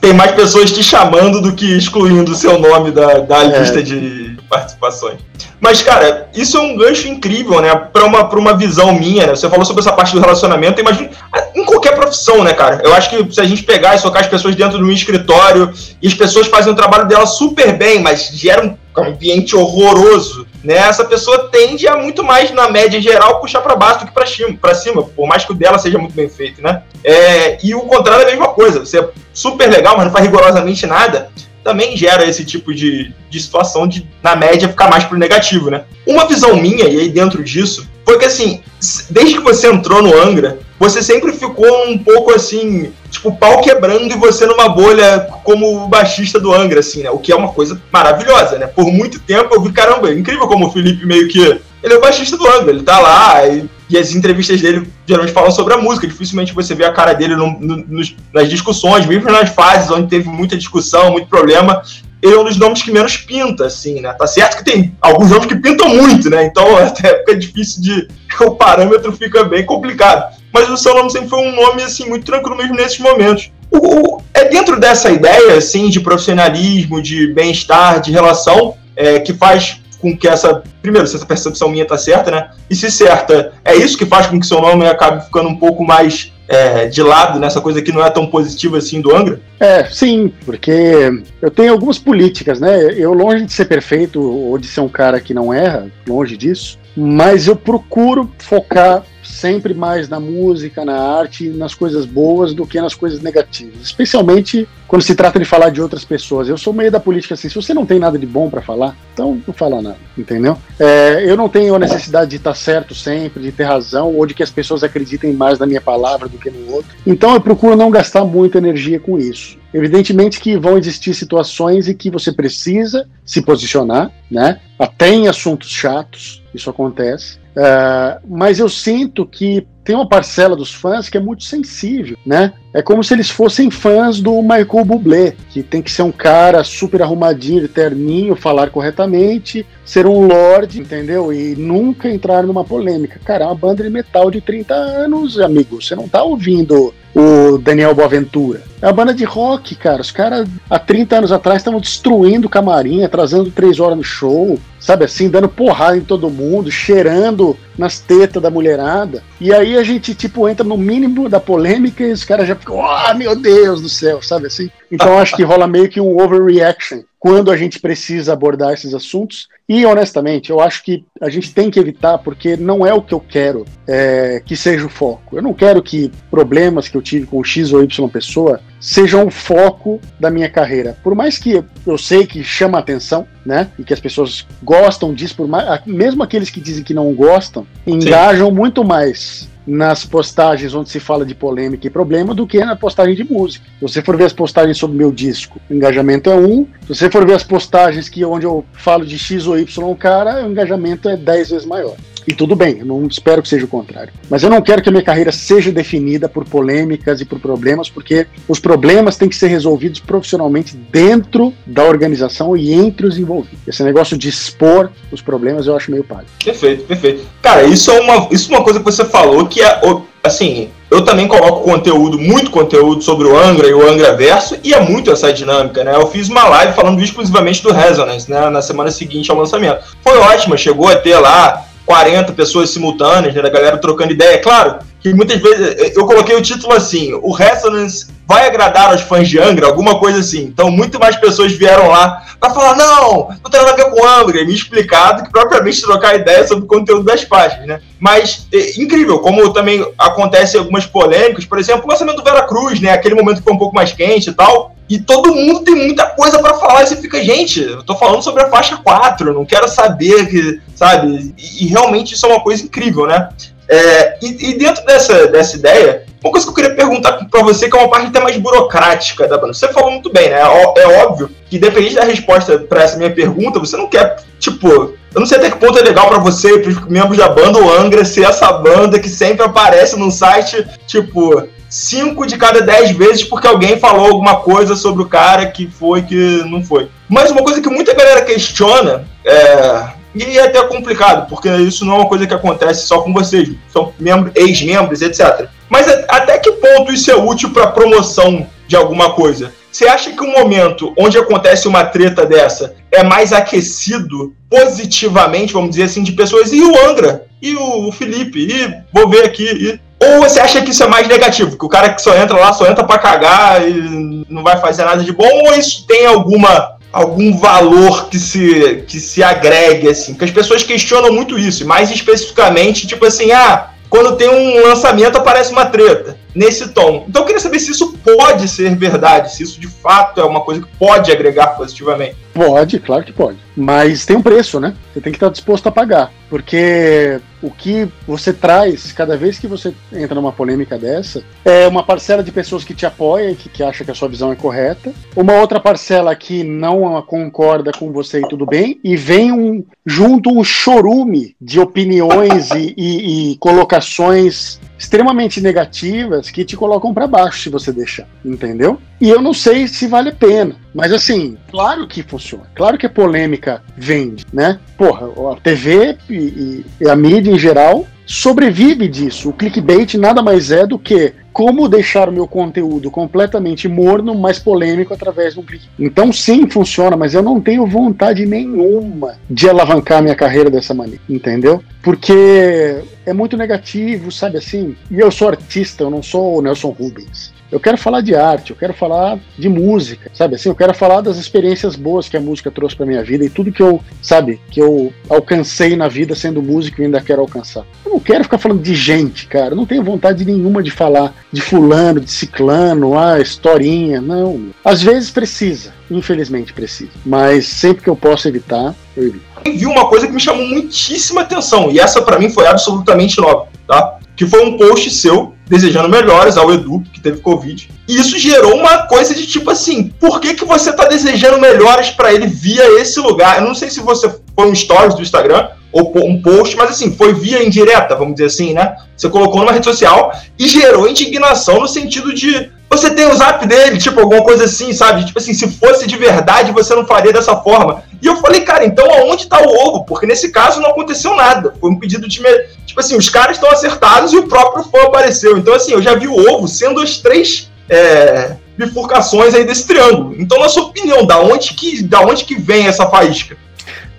Tem mais pessoas te chamando do que excluindo o seu nome da, da é. lista de participações. Mas, cara, isso é um gancho incrível, né? Pra uma, pra uma visão minha, né? Você falou sobre essa parte do relacionamento, imagina em qualquer profissão, né, cara? Eu acho que se a gente pegar e socar as pessoas dentro de um escritório e as pessoas fazem o trabalho dela super bem, mas gera um ambiente horroroso, né? Essa pessoa tende a muito mais, na média geral, puxar para baixo do que para cima, pra cima, por mais que o dela seja muito bem feito, né? É, e o contrário é a mesma coisa. Você é super legal, mas não faz rigorosamente nada também gera esse tipo de, de situação de, na média, ficar mais pro negativo, né? Uma visão minha, e aí dentro disso, foi que assim, desde que você entrou no Angra, você sempre ficou um pouco assim, tipo, pau quebrando e você numa bolha como o baixista do Angra, assim, né? O que é uma coisa maravilhosa, né? Por muito tempo eu vi, caramba, é incrível como o Felipe meio que. Ele é o baixista do Angra, ele tá lá, e, e as entrevistas dele geralmente falam sobre a música, dificilmente você vê a cara dele no, no, nas discussões, mesmo nas fases onde teve muita discussão, muito problema, ele é um dos nomes que menos pinta, assim, né? Tá certo que tem alguns nomes que pintam muito, né? Então (laughs) até fica difícil de. O parâmetro fica bem complicado. Mas o seu nome sempre foi um nome, assim, muito tranquilo mesmo nesses momentos. O, o, é dentro dessa ideia, assim, de profissionalismo, de bem-estar, de relação, é, que faz com que essa. Primeiro, se essa percepção minha tá certa, né? E se certa, é isso que faz com que seu nome acabe ficando um pouco mais é, de lado nessa coisa que não é tão positiva assim do Angra? É, sim, porque eu tenho algumas políticas, né? Eu, longe de ser perfeito ou de ser um cara que não erra, longe disso, mas eu procuro focar sempre mais na música, na arte, nas coisas boas do que nas coisas negativas, especialmente quando se trata de falar de outras pessoas. Eu sou meio da política assim, se você não tem nada de bom para falar, então não fala nada, entendeu? É, eu não tenho a necessidade de estar certo sempre, de ter razão, ou de que as pessoas acreditem mais na minha palavra do que no outro. Então eu procuro não gastar muita energia com isso. Evidentemente que vão existir situações em que você precisa se posicionar, né? Até em assuntos chatos, isso acontece. Uh, mas eu sinto que tem uma parcela dos fãs que é muito sensível, né? É como se eles fossem fãs do Michael Bublé, que tem que ser um cara super arrumadinho, terninho, falar corretamente, ser um lord, entendeu? E nunca entrar numa polêmica. Cara, é uma banda de metal de 30 anos, amigo. Você não tá ouvindo o Daniel Boaventura. É uma banda de rock, cara. Os caras, há 30 anos atrás, estavam destruindo camarim, atrasando três horas no show, sabe assim, dando porrada em todo mundo, cheirando nas tetas da mulherada. E aí a gente, tipo, entra no mínimo da polêmica e os caras já ficam, oh, meu Deus do céu, sabe assim? Então acho que rola meio que um overreaction quando a gente precisa abordar esses assuntos. E, honestamente, eu acho que a gente tem que evitar, porque não é o que eu quero é, que seja o foco. Eu não quero que problemas que eu tive com X ou Y pessoa sejam o foco da minha carreira. Por mais que eu sei que chama atenção, né? E que as pessoas gostam disso, por mais, mesmo aqueles que dizem que não gostam, engajam Sim. muito mais nas postagens onde se fala de polêmica e problema do que na postagem de música. Se você for ver as postagens sobre meu disco, o engajamento é um. Se você for ver as postagens que onde eu falo de X ou Y cara, o engajamento é 10 vezes maior. E tudo bem, eu não espero que seja o contrário. Mas eu não quero que a minha carreira seja definida por polêmicas e por problemas, porque os problemas têm que ser resolvidos profissionalmente dentro da organização e entre os envolvidos. Esse negócio de expor os problemas eu acho meio palha. Perfeito, perfeito. Cara, isso é uma, isso é uma coisa que você falou que é, assim, eu também coloco conteúdo, muito conteúdo sobre o Angra e o Angra Verso, e é muito essa dinâmica, né? Eu fiz uma live falando exclusivamente do Resonance, né? Na semana seguinte ao lançamento. Foi ótima, chegou a ter lá 40 pessoas simultâneas, né, da galera trocando ideia. Claro que muitas vezes eu coloquei o título assim: o Resonance vai agradar aos fãs de Angra, alguma coisa assim. Então, muito mais pessoas vieram lá para falar: não, não tem nada a ver com Angra, e me explicar do que propriamente trocar ideia sobre o conteúdo das páginas, né? Mas, é, incrível, como também acontece algumas polêmicas, por exemplo, o lançamento do Vera Cruz, né? Aquele momento que foi um pouco mais quente e tal. E todo mundo tem muita coisa para falar e você fica, gente, eu tô falando sobre a faixa 4, não quero saber que, sabe? E, e realmente isso é uma coisa incrível, né? É, e, e, dentro dessa, dessa ideia, uma coisa que eu queria perguntar para você, que é uma parte até mais burocrática da banda. Você falou muito bem, né? É, é óbvio que, independente da resposta para essa minha pergunta, você não quer, tipo, eu não sei até que ponto é legal para você, para os membros da banda, o Angra, ser essa banda que sempre aparece no site, tipo, 5 de cada 10 vezes porque alguém falou alguma coisa sobre o cara que foi, que não foi. Mas uma coisa que muita galera questiona, é, e é até complicado, porque isso não é uma coisa que acontece só com vocês, são ex-membros, etc. Mas até que ponto isso é útil para promoção de alguma coisa? Você acha que o momento onde acontece uma treta dessa é mais aquecido positivamente, vamos dizer assim, de pessoas, e o Angra, e o Felipe, e vou ver aqui, e ou você acha que isso é mais negativo, que o cara que só entra lá só entra para cagar e não vai fazer nada de bom, ou isso tem alguma algum valor que se que se agregue assim? Porque as pessoas questionam muito isso, mais especificamente, tipo assim, ah, quando tem um lançamento aparece uma treta nesse tom. Então eu queria saber se isso pode ser verdade, se isso de fato é uma coisa que pode agregar positivamente. Pode, claro que pode. Mas tem um preço, né? Você tem que estar disposto a pagar. Porque o que você traz, cada vez que você entra numa polêmica dessa, é uma parcela de pessoas que te apoia, que, que acha que a sua visão é correta, uma outra parcela que não concorda com você e tudo bem, e vem um junto um chorume de opiniões e, e, e colocações extremamente negativas que te colocam para baixo se você deixar, entendeu? E eu não sei se vale a pena, mas assim, claro que funciona, claro que a polêmica vende, né? Porra, a TV e, e a mídia em geral sobrevive disso. O clickbait nada mais é do que como deixar o meu conteúdo completamente morno, mas polêmico através de um clique. Então sim, funciona, mas eu não tenho vontade nenhuma de alavancar minha carreira dessa maneira, entendeu? Porque é muito negativo, sabe assim? E eu sou artista, eu não sou o Nelson Rubens. Eu quero falar de arte, eu quero falar de música, sabe assim? Eu quero falar das experiências boas que a música trouxe para minha vida e tudo que eu, sabe, que eu alcancei na vida sendo músico e ainda quero alcançar. Eu não quero ficar falando de gente, cara. Eu não tenho vontade nenhuma de falar de fulano, de ciclano, ah, historinha. Não. Às vezes precisa, infelizmente precisa. Mas sempre que eu posso evitar, eu evito. Vi uma coisa que me chamou muitíssima atenção, e essa para mim foi absolutamente nova, tá? Que foi um post seu desejando melhores ao Edu, que teve Covid. E isso gerou uma coisa de tipo assim, por que, que você tá desejando melhores para ele via esse lugar? Eu não sei se você foi um stories do Instagram ou um post, mas assim, foi via indireta, vamos dizer assim, né? Você colocou numa rede social e gerou indignação no sentido de você tem o zap dele, tipo, alguma coisa assim, sabe? Tipo assim, se fosse de verdade, você não faria dessa forma. E eu falei, cara, então aonde tá o ovo? Porque nesse caso não aconteceu nada. Foi um pedido de. Tipo assim, os caras estão acertados e o próprio fã apareceu. Então, assim, eu já vi o ovo sendo as três é, bifurcações aí desse triângulo. Então, na sua opinião, da onde que, da onde que vem essa faísca?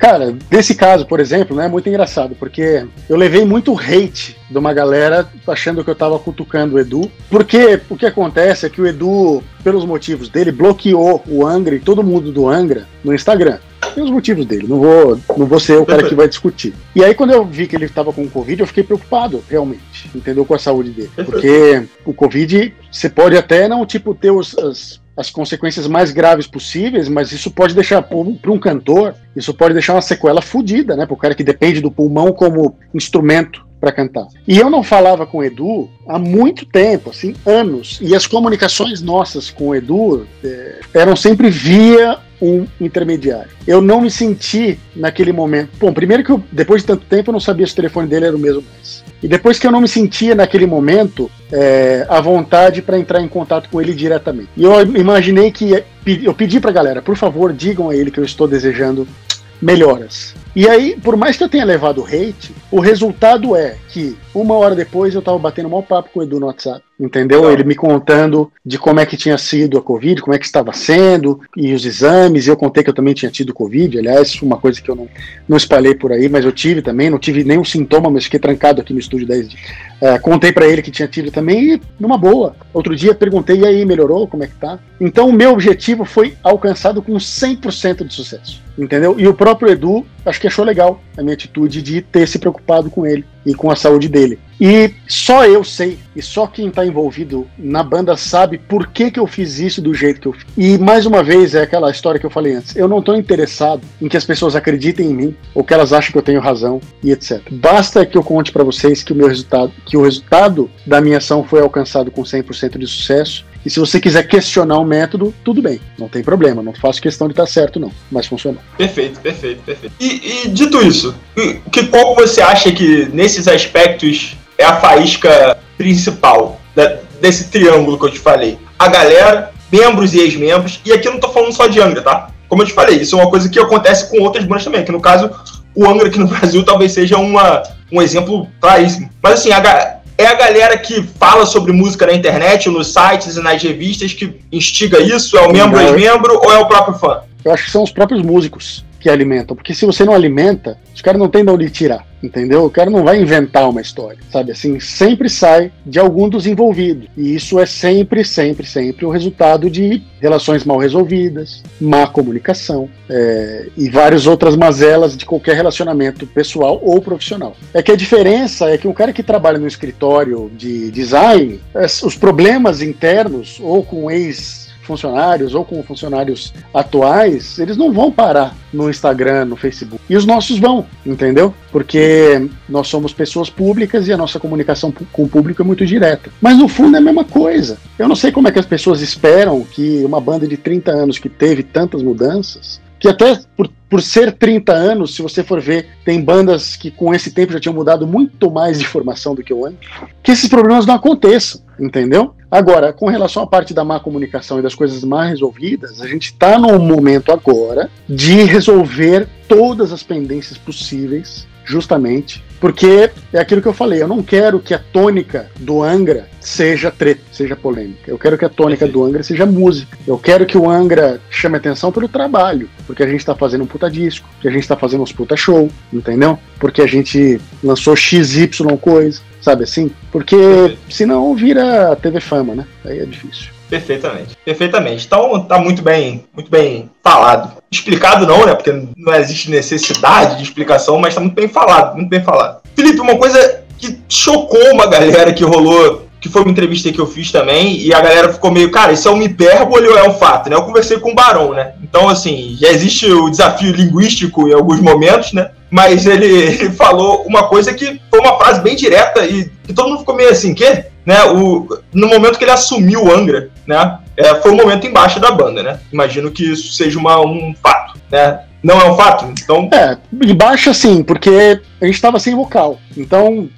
Cara, nesse caso, por exemplo, né, é muito engraçado, porque eu levei muito hate de uma galera achando que eu tava cutucando o Edu, porque o que acontece é que o Edu, pelos motivos dele, bloqueou o Angra e todo mundo do Angra no Instagram. Tem os motivos dele, não vou, não vou ser o cara que (laughs) vai discutir. E aí, quando eu vi que ele estava com Covid, eu fiquei preocupado, realmente, entendeu? Com a saúde dele. (laughs) Porque o Covid, você pode até não, tipo, ter os, as as consequências mais graves possíveis, mas isso pode deixar para um cantor, isso pode deixar uma sequela fodida, né? Para o cara que depende do pulmão como instrumento para cantar. E eu não falava com o Edu há muito tempo, assim, anos. E as comunicações nossas com o Edu é, eram sempre via um intermediário. Eu não me senti naquele momento. Bom, primeiro que eu, depois de tanto tempo eu não sabia se o telefone dele era o mesmo mais. E depois que eu não me sentia naquele momento é, à vontade para entrar em contato com ele diretamente. E eu imaginei que eu pedi para a galera, por favor, digam a ele que eu estou desejando melhoras. E aí, por mais que eu tenha levado hate, o resultado é que uma hora depois eu tava batendo um mau papo com o Edu no WhatsApp, entendeu? Ele me contando de como é que tinha sido a Covid, como é que estava sendo, e os exames, e eu contei que eu também tinha tido Covid, aliás, uma coisa que eu não, não espalhei por aí, mas eu tive também, não tive nenhum sintoma, mas fiquei trancado aqui no estúdio 10 dias. É, contei para ele que tinha tido também, e numa boa. Outro dia perguntei, e aí, melhorou? Como é que tá? Então o meu objetivo foi alcançado com 100% de sucesso, entendeu? E o próprio Edu, acho que achou legal a minha atitude de ter se preocupado com ele e com a saúde dele. E só eu sei, e só quem está envolvido na banda sabe por que, que eu fiz isso do jeito que eu fiz. E mais uma vez, é aquela história que eu falei antes: eu não estou interessado em que as pessoas acreditem em mim, ou que elas acham que eu tenho razão, e etc. Basta que eu conte para vocês que o meu resultado, que o resultado da minha ação foi alcançado com 100% de sucesso e se você quiser questionar o método, tudo bem, não tem problema, não faço questão de estar certo, não, mas funcionou. Perfeito, perfeito, perfeito. E, e dito isso, que qual você acha que nesses aspectos é a faísca principal da, desse triângulo que eu te falei? A galera, membros e ex-membros, e aqui eu não tô falando só de Angra, tá? Como eu te falei, isso é uma coisa que acontece com outras bandas também, que no caso, o Angra aqui no (laughs) Brasil talvez seja uma, um exemplo claríssimo. Mas assim, a, é a galera que fala sobre música na internet, nos sites e nas revistas que instiga isso? É o membro ex-membro ou é o próprio fã? Eu acho que são os próprios músicos que alimentam, porque se você não alimenta, os caras não têm de onde tirar, entendeu? O cara não vai inventar uma história, sabe? Assim, sempre sai de algum dos envolvidos. E isso é sempre, sempre, sempre o resultado de relações mal resolvidas, má comunicação é, e várias outras mazelas de qualquer relacionamento pessoal ou profissional. É que a diferença é que um cara que trabalha no escritório de design, os problemas internos ou com ex funcionários ou com funcionários atuais, eles não vão parar no Instagram, no Facebook. E os nossos vão, entendeu? Porque nós somos pessoas públicas e a nossa comunicação com o público é muito direta. Mas no fundo é a mesma coisa. Eu não sei como é que as pessoas esperam que uma banda de 30 anos que teve tantas mudanças que até por, por ser 30 anos, se você for ver, tem bandas que com esse tempo já tinham mudado muito mais de formação do que o antes, que esses problemas não aconteçam, entendeu? Agora, com relação à parte da má comunicação e das coisas mal resolvidas, a gente está num momento agora de resolver todas as pendências possíveis, justamente porque é aquilo que eu falei, eu não quero que a tônica do Angra seja treta, seja polêmica. Eu quero que a tônica do Angra seja música. Eu quero que o Angra chame atenção pelo trabalho, porque a gente tá fazendo um puta disco, que a gente tá fazendo uns puta show, entendeu? Porque a gente lançou XY coisa, sabe assim? Porque senão vira TV Fama, né? Aí é difícil. Perfeitamente. Perfeitamente. Então tá muito bem, muito bem falado. Explicado não, né? Porque não existe necessidade de explicação, mas tá muito bem falado, muito bem falado. Felipe, uma coisa que chocou uma galera que rolou, que foi uma entrevista que eu fiz também, e a galera ficou meio, cara, isso é uma hipérbole ou é um fato, né? Eu conversei com o Barão, né? Então, assim, já existe o desafio linguístico em alguns momentos, né? Mas ele, (laughs) ele falou uma coisa que foi uma frase bem direta e que todo mundo ficou meio assim, quê? Né, o, no momento que ele assumiu o Angra, né, é, foi um momento embaixo da banda, né? Imagino que isso seja uma, um fato, né? Não é um fato? Então. É, embaixo sim, porque a gente estava sem vocal. Então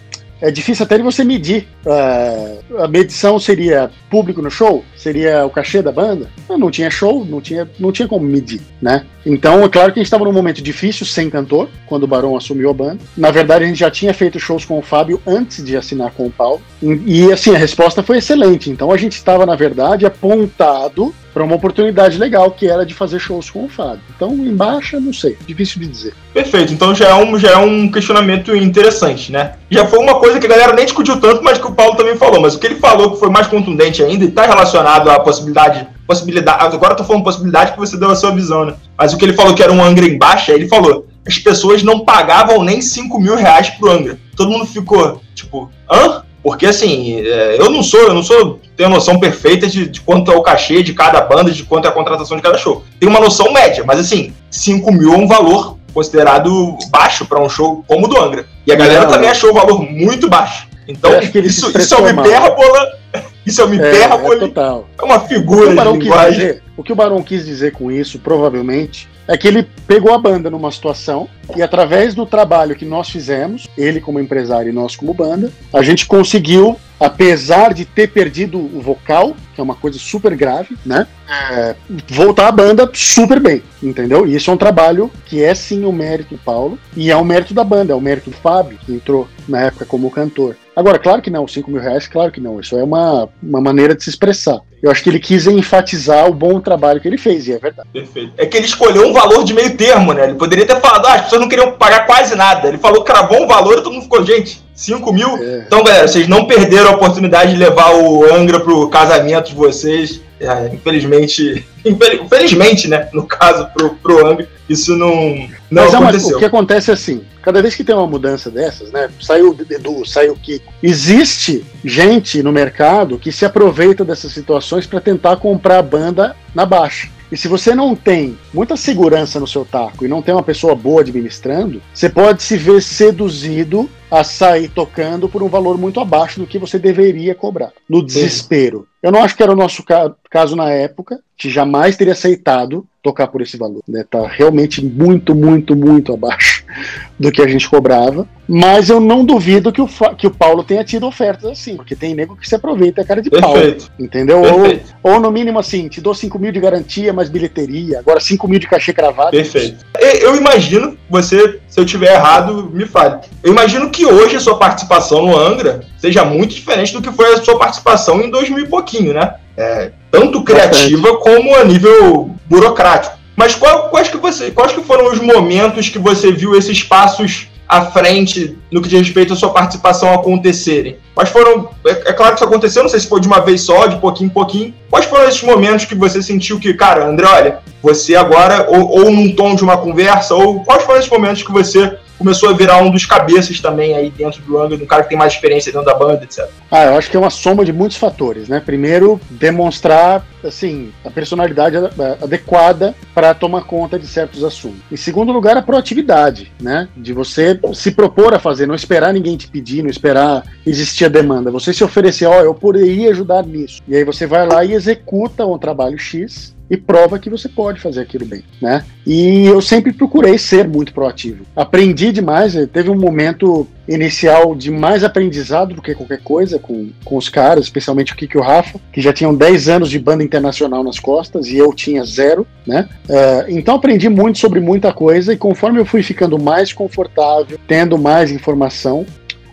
é difícil até de você medir. Uh, a medição seria público no show? Seria o cachê da banda? Não, não tinha show, não tinha, não tinha como medir, né? Então, é claro que a gente estava num momento difícil, sem cantor, quando o Barão assumiu a banda. Na verdade, a gente já tinha feito shows com o Fábio antes de assinar com o Paulo. E, assim, a resposta foi excelente. Então, a gente estava, na verdade, apontado para uma oportunidade legal, que era de fazer shows com o Fábio. Então, embaixo, não sei, difícil de dizer. Perfeito, então já é, um, já é um questionamento interessante, né? Já foi uma coisa que a galera nem discutiu tanto, mas que o Paulo também falou. Mas o que ele falou que foi mais contundente ainda, e está relacionado à possibilidade possibilidade. Agora eu tô falando possibilidade que você deu a sua visão, né? Mas o que ele falou que era um Angra em baixa, ele falou: as pessoas não pagavam nem 5 mil reais pro Angra. Todo mundo ficou, tipo, hã? Porque assim, é, eu não sou, eu não sou, tenho noção perfeita de, de, quanto é o cachê de cada banda, de quanto é a contratação de cada show. Tenho uma noção média, mas assim, 5 mil é um valor considerado baixo para um show como o do Angra. E a galera não, também achou o valor muito baixo. Então, isso, isso é uma hipérbola isso é uma hipérbole. É, é, total. é uma figura de linguagem. Dizer, o que o Barão quis dizer com isso, provavelmente, é que ele pegou a banda numa situação e através do trabalho que nós fizemos, ele como empresário e nós como banda, a gente conseguiu, apesar de ter perdido o vocal, que é uma coisa super grave, né? É, voltar a banda super bem, entendeu? E isso é um trabalho que é sim o mérito do Paulo e é o mérito da banda, é o mérito do Fábio, que entrou na época como cantor. Agora, claro que não, 5 mil reais, claro que não. Isso é uma, uma maneira de se expressar. Eu acho que ele quis enfatizar o bom trabalho que ele fez, e é verdade. Perfeito. É que ele escolheu um valor de meio termo, né? Ele poderia ter falado, ah, as pessoas não queriam pagar quase nada. Ele falou, cravou um valor e todo mundo ficou, gente, 5 mil? É. Então, galera, vocês não perderam a oportunidade de levar o Angra pro casamento de vocês. É, infelizmente, (laughs) infelizmente, né? No caso, pro, pro Angra, isso não, não Mas aconteceu. É uma, o que acontece é assim, cada vez que tem uma mudança dessas, né? Saiu o Edu, saiu o Kiko. Existe gente no mercado que se aproveita dessas situações para tentar comprar a banda na baixa. E se você não tem muita segurança no seu taco e não tem uma pessoa boa administrando, você pode se ver seduzido a sair tocando por um valor muito abaixo do que você deveria cobrar, no desespero. Eu não acho que era o nosso caso na época, que jamais teria aceitado tocar por esse valor. Né? Tá realmente muito, muito, muito abaixo (laughs) do que a gente cobrava. Mas eu não duvido que o, que o Paulo tenha tido ofertas assim, porque tem nego que se aproveita a cara de Perfeito. pau. Entendeu? Perfeito. Ou, ou no mínimo assim, te dou 5 mil de garantia, mais bilheteria, agora 5 mil de cachê cravado. Perfeito. Eu imagino, você, se eu tiver errado, me fale. Eu imagino que hoje a sua participação no Angra seja muito diferente do que foi a sua participação em 2000 e pouquinho, né? É, tanto criativa Bastante. como a nível burocrático. Mas qual, quais, que você, quais que foram os momentos que você viu esses passos à frente no que diz respeito à sua participação acontecerem? Quais foram. É, é, claro que isso aconteceu, não sei se foi de uma vez só, de pouquinho em pouquinho. Quais foram esses momentos que você sentiu que, cara, André, olha, você agora, ou, ou num tom de uma conversa, ou quais foram esses momentos que você começou a virar um dos cabeças também aí dentro do ângulo, um cara que tem mais experiência dentro da banda, etc. Ah, eu acho que é uma soma de muitos fatores, né? Primeiro, demonstrar, assim, a personalidade adequada para tomar conta de certos assuntos. Em segundo lugar, a proatividade, né? De você se propor a fazer, não esperar ninguém te pedir, não esperar existir a demanda. Você se oferecer, ó, oh, eu poderia ajudar nisso. E aí você vai lá e executa um trabalho X e prova que você pode fazer aquilo bem, né? E eu sempre procurei ser muito proativo. Aprendi demais, eh, teve um momento inicial de mais aprendizado do que qualquer coisa com, com os caras, especialmente o Kiki e o Rafa, que já tinham 10 anos de banda internacional nas costas e eu tinha zero, né? Uh, então aprendi muito sobre muita coisa e conforme eu fui ficando mais confortável, tendo mais informação,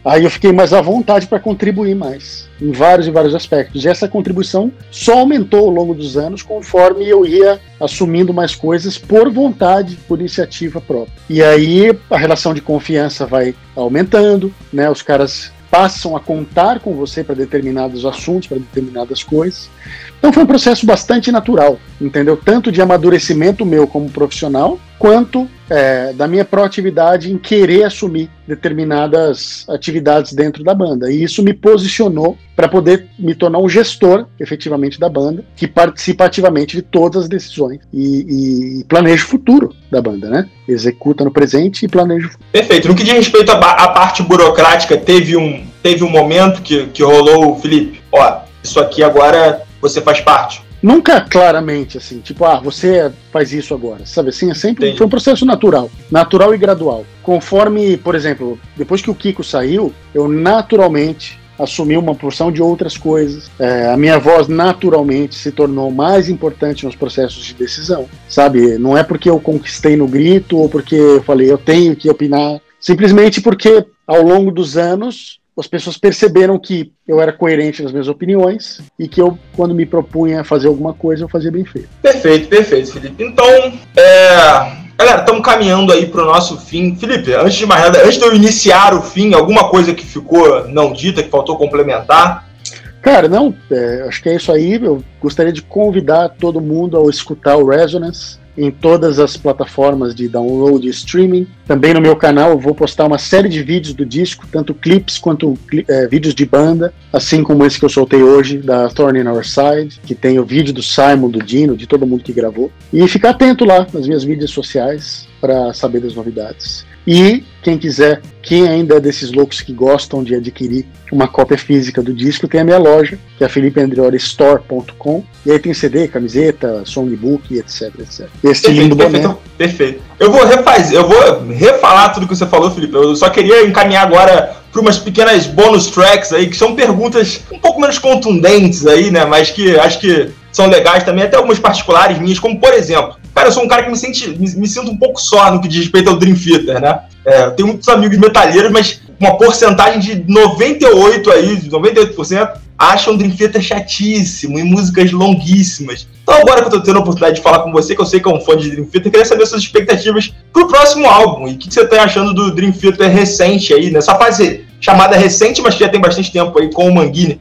Aí eu fiquei mais à vontade para contribuir mais em vários e vários aspectos. E essa contribuição só aumentou ao longo dos anos conforme eu ia assumindo mais coisas por vontade, por iniciativa própria. E aí a relação de confiança vai aumentando, né? Os caras passam a contar com você para determinados assuntos, para determinadas coisas. Então foi um processo bastante natural, entendeu? Tanto de amadurecimento meu como profissional, quanto é, da minha proatividade em querer assumir determinadas atividades dentro da banda. E isso me posicionou para poder me tornar um gestor, efetivamente, da banda, que participa ativamente de todas as decisões e, e planeja o futuro da banda, né? Executa no presente e planeja o futuro. Perfeito. No que diz respeito à, parte burocrática, teve um, teve um momento que, que rolou, Felipe, ó, isso aqui agora você faz parte. Nunca claramente assim, tipo, ah, você faz isso agora, sabe assim? É sempre Entendi. foi um processo natural, natural e gradual. Conforme, por exemplo, depois que o Kiko saiu, eu naturalmente assumi uma porção de outras coisas. É, a minha voz naturalmente se tornou mais importante nos processos de decisão, sabe? Não é porque eu conquistei no grito ou porque eu falei eu tenho que opinar, simplesmente porque ao longo dos anos as pessoas perceberam que eu era coerente nas minhas opiniões e que eu, quando me propunha fazer alguma coisa, eu fazia bem feito. Perfeito, perfeito, Felipe. Então, é... Galera, estamos caminhando aí para o nosso fim. Felipe, antes de mais nada, antes de eu iniciar o fim, alguma coisa que ficou não dita, que faltou complementar? Cara, não, é, acho que é isso aí. Eu gostaria de convidar todo mundo a escutar o Resonance em todas as plataformas de download e streaming. Também no meu canal eu vou postar uma série de vídeos do disco, tanto clips quanto é, vídeos de banda, assim como esse que eu soltei hoje, da Thorn in Our Side, que tem o vídeo do Simon, do Dino, de todo mundo que gravou. E ficar atento lá nas minhas mídias sociais para saber das novidades. E quem quiser, quem ainda é desses loucos que gostam de adquirir uma cópia física do disco, tem a minha loja, que é felipeandrioristore.com. E aí tem CD, camiseta, songbook, etc, etc. Este perfeito, lindo perfeito, boné. Perfeito. Eu vou refazer, eu vou refalar tudo que você falou, Felipe. Eu só queria encaminhar agora para umas pequenas bonus tracks aí, que são perguntas um pouco menos contundentes aí, né? Mas que acho que são legais também, até algumas particulares minhas, como por exemplo, cara, eu sou um cara que me, sente, me, me sinto um pouco só no que diz respeito ao Dream Theater, né? É, eu tenho muitos amigos metalheiros, mas uma porcentagem de 98 aí, 98% acham Dream Theater chatíssimo e músicas longuíssimas. Então agora que eu tô tendo a oportunidade de falar com você, que eu sei que é um fã de Dream Theater, queria saber suas expectativas pro próximo álbum. E o que, você tá achando do Dream Theater recente aí, nessa fase chamada recente, mas que já tem bastante tempo aí, com o Manguini?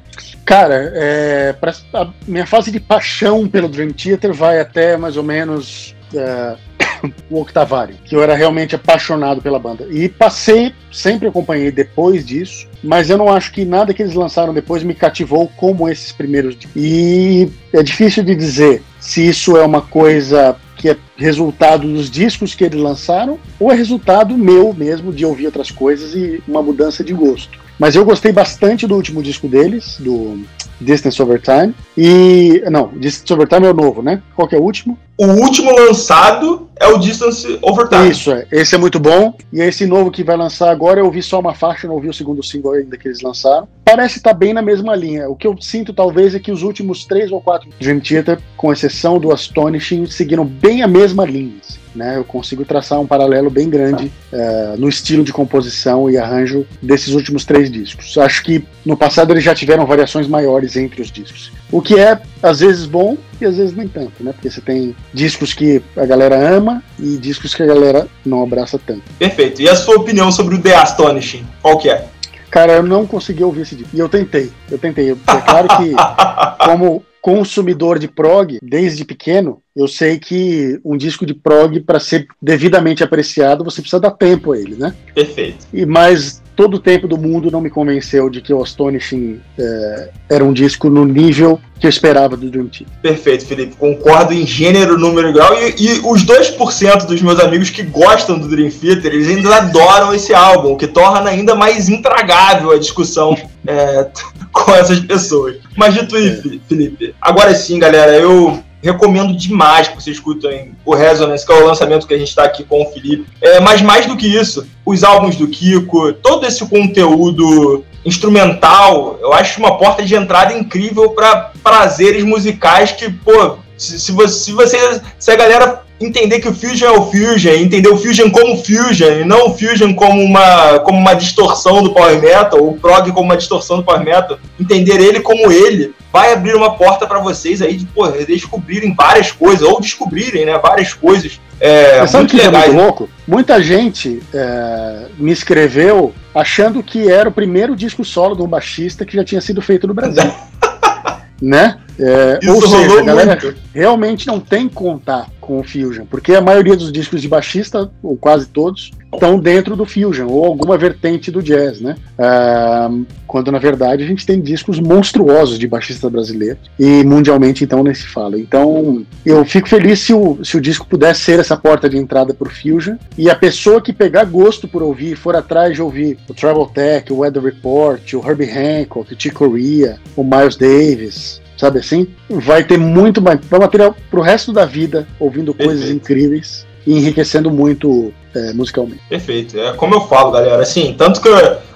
Cara, é, pra, a minha fase de paixão pelo Dream Theater vai até mais ou menos é, (coughs) o Octavari, que eu era realmente apaixonado pela banda. E passei, sempre acompanhei depois disso, mas eu não acho que nada que eles lançaram depois me cativou como esses primeiros. E é difícil de dizer se isso é uma coisa que é resultado dos discos que eles lançaram ou é resultado meu mesmo de ouvir outras coisas e uma mudança de gosto. Mas eu gostei bastante do último disco deles, do Distance Over Time. E. Não, Distance Over Time é o novo, né? Qual que é o último? O último lançado é o Distance Over Time. Isso, é. Esse é muito bom. E esse novo que vai lançar agora, eu ouvi só uma faixa, não ouvi o segundo single ainda que eles lançaram. Parece estar tá bem na mesma linha. O que eu sinto, talvez, é que os últimos três ou quatro Dream Theater, com exceção do Astonishing, seguiram bem a mesma linha. Assim né, eu consigo traçar um paralelo bem grande uh, no estilo de composição e arranjo desses últimos três discos. Acho que no passado eles já tiveram variações maiores entre os discos. O que é, às vezes, bom e às vezes nem tanto, né? Porque você tem discos que a galera ama e discos que a galera não abraça tanto. Perfeito. E a sua opinião sobre o The Astonishing? Qual que é? Cara, eu não consegui ouvir esse disco. E eu tentei, eu tentei. É claro que, (laughs) como consumidor de prog, desde pequeno, eu sei que um disco de prog, para ser devidamente apreciado, você precisa dar tempo a ele, né? Perfeito. E mais todo o tempo do mundo não me convenceu de que o Astonishing é, era um disco no nível que eu esperava do Dream Team. Perfeito, Felipe. Concordo em gênero, número e grau. E, e os 2% dos meus amigos que gostam do Dream Theater, eles ainda adoram esse álbum, o que torna ainda mais intragável a discussão (laughs) é, (laughs) com essas pessoas. Mas dito isso, é. Felipe, agora sim, galera, eu recomendo demais que vocês escutem o Resonance, que é o lançamento que a gente está aqui com o Felipe. É, mas mais do que isso, os álbuns do Kiko, todo esse conteúdo instrumental, eu acho uma porta de entrada incrível para prazeres musicais que, pô, se, se, você, se, você, se a galera entender que o Fusion é o Fusion, entender o Fusion como Fusion, e não o Fusion como uma, como uma distorção do Power Metal, o prog como uma distorção do Power Metal, entender ele como ele, vai abrir uma porta para vocês aí de pô, descobrirem várias coisas, ou descobrirem né, várias coisas. É, Mas sabe o que é muito louco? Muita gente é, me escreveu achando que era o primeiro disco solo de um baixista que já tinha sido feito no Brasil. (laughs) né? É, ou seja, a galera muito. realmente não tem contato com o Fusion, porque a maioria dos discos de baixista, ou quase todos, estão dentro do Fusion, ou alguma vertente do jazz, né? Ah, quando na verdade a gente tem discos monstruosos de baixista brasileiro, e mundialmente então nem se fala. Então eu fico feliz se o, se o disco pudesse ser essa porta de entrada para o Fusion, e a pessoa que pegar gosto por ouvir, for atrás de ouvir o Travel Tech, o Weather Report, o Herbie Hancock, o Chick Corea, o Miles Davis, sabe assim? Vai ter muito mais material pro resto da vida, ouvindo Perfeito. coisas incríveis e enriquecendo muito é, musicalmente. Perfeito. É como eu falo, galera, assim, tanto que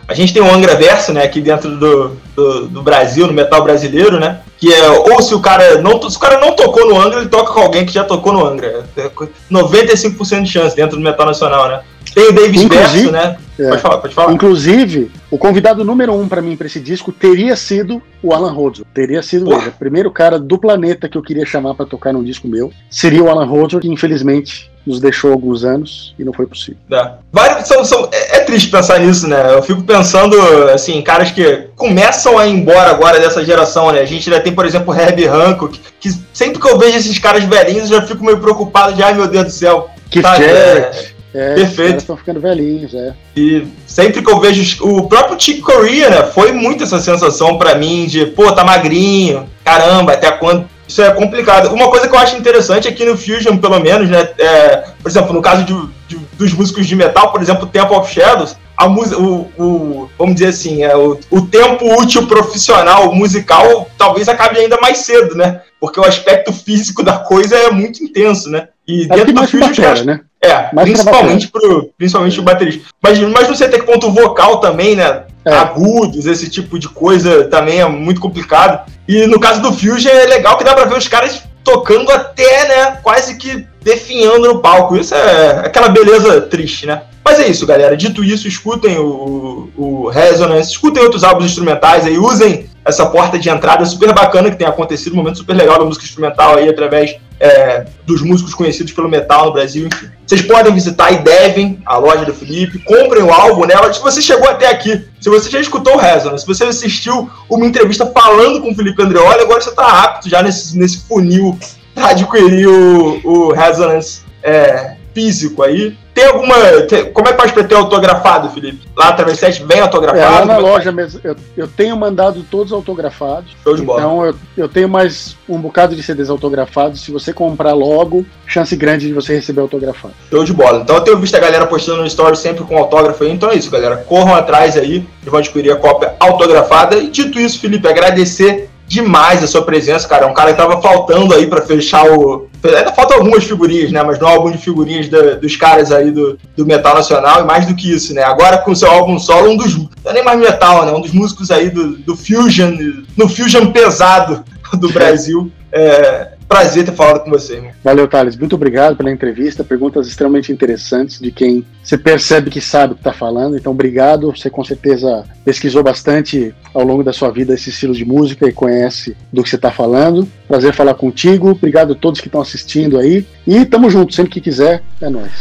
a gente tem um Angra Verso, né, aqui dentro do, do, do, Brasil, no metal brasileiro, né, que é, ou se o cara não, se o cara não tocou no Angra, ele toca com alguém que já tocou no Angra. É 95% de chance dentro do metal nacional, né. Tem o Davis Verso, né, é. Pode falar, pode falar. Inclusive, o convidado número um para mim para esse disco teria sido o Alan Rhodes. Teria sido ele. O primeiro cara do planeta que eu queria chamar para tocar num disco meu seria o Alan Rhodes, que infelizmente nos deixou alguns anos e não foi possível. É. Vários, são, são, é, é, triste pensar nisso, né? Eu fico pensando, assim, caras que começam a ir embora agora dessa geração, né? A gente ainda tem, por exemplo, o Herbie Hancock, que sempre que eu vejo esses caras velhinhos, eu já fico meio preocupado de, ai meu Deus do céu. Que sabe? É, é, Perfeito. estão ficando velhinhos, é. E sempre que eu vejo o próprio Chick Corea, né, foi muito essa sensação para mim de, pô, tá magrinho, caramba, até quando isso é complicado. Uma coisa que eu acho interessante aqui no Fusion, pelo menos, né, é, por exemplo, no caso de, de, dos músicos de metal, por exemplo, Temple of Shadows, a música, o, o, vamos dizer assim, é, o, o tempo útil profissional musical talvez acabe ainda mais cedo, né? Porque o aspecto físico da coisa é muito intenso, né? E é dentro do Fusion, batera, né? É, principalmente pro, principalmente o baterista. Mas, mas você tem ponto vocal também, né? É. Agudos, esse tipo de coisa também é muito complicado. E no caso do Fusion é legal que dá pra ver os caras tocando até, né, quase que definhando no palco. Isso é aquela beleza triste, né? Mas é isso, galera. Dito isso, escutem o, o Resonance, escutem outros álbuns instrumentais aí, usem essa porta de entrada super bacana que tem acontecido, um momento super legal da música instrumental aí, através é, dos músicos conhecidos pelo metal no Brasil, enfim. Vocês podem visitar e devem a loja do Felipe, comprem o álbum nela. Se você chegou até aqui, se você já escutou o Resonance, se você assistiu uma entrevista falando com o Felipe Andreoli, agora você está apto já nesse, nesse funil para adquirir o, o Resonance é, físico aí. Tem alguma. Tem, como é que faz para ter autografado, Felipe? Lá através do vem autografado? É, lá na é loja mesmo. Eu, eu, tenho mandado todos autografados. Show de bola. Então eu, eu tenho mais um bocado de CDs autografados. Se você comprar logo, chance grande de você receber autografado. Show de bola. Então eu tenho visto a galera postando no story sempre com autógrafo aí. Então é isso, galera. Corram atrás aí e vão adquirir a cópia autografada. E dito isso, Felipe, agradecer demais a sua presença, cara. É um cara que tava faltando aí para fechar o. Ainda faltam algumas figurinhas, né? Mas no álbum de figurinhas da, dos caras aí do, do Metal Nacional, e mais do que isso, né? Agora com o seu álbum solo, um dos. Não é nem mais metal, né? Um dos músicos aí do, do Fusion, no Fusion pesado do (laughs) Brasil. É, prazer ter falado com você, irmão. Valeu, Thales. Muito obrigado pela entrevista. Perguntas extremamente interessantes de quem você percebe que sabe o que está falando. Então, obrigado. Você com certeza pesquisou bastante ao longo da sua vida esse estilo de música e conhece do que você está falando. Prazer falar contigo. Obrigado a todos que estão assistindo aí. E tamo junto, sempre que quiser. É nóis.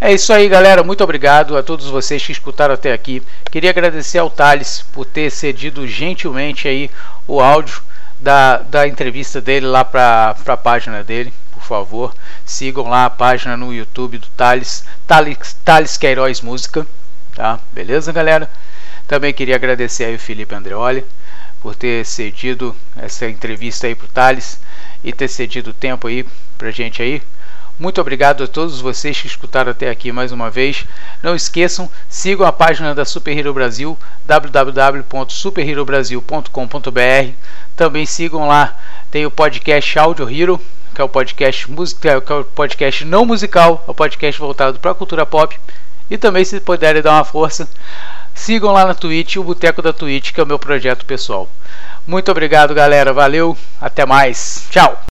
É isso aí, galera. Muito obrigado a todos vocês que escutaram até aqui. Queria agradecer ao Thales por ter cedido gentilmente aí o áudio da, da entrevista dele lá para a página dele, por favor. Sigam lá a página no YouTube do Thales, Thales, Thales Queiroz Música, tá? Beleza, galera? Também queria agradecer aí o Felipe Andreoli por ter cedido essa entrevista aí pro Thales e ter cedido tempo aí pra gente aí. Muito obrigado a todos vocês que escutaram até aqui mais uma vez. Não esqueçam, sigam a página da Super Hero Brasil, www.superherobrasil.com.br. Também sigam lá, tem o podcast Audio Hero, que é o podcast musical, que é o podcast não musical, é o podcast voltado para a cultura pop. E também se puderem dar uma força, sigam lá na Twitch, o Boteco da Twitch, que é o meu projeto pessoal. Muito obrigado, galera. Valeu, até mais. Tchau.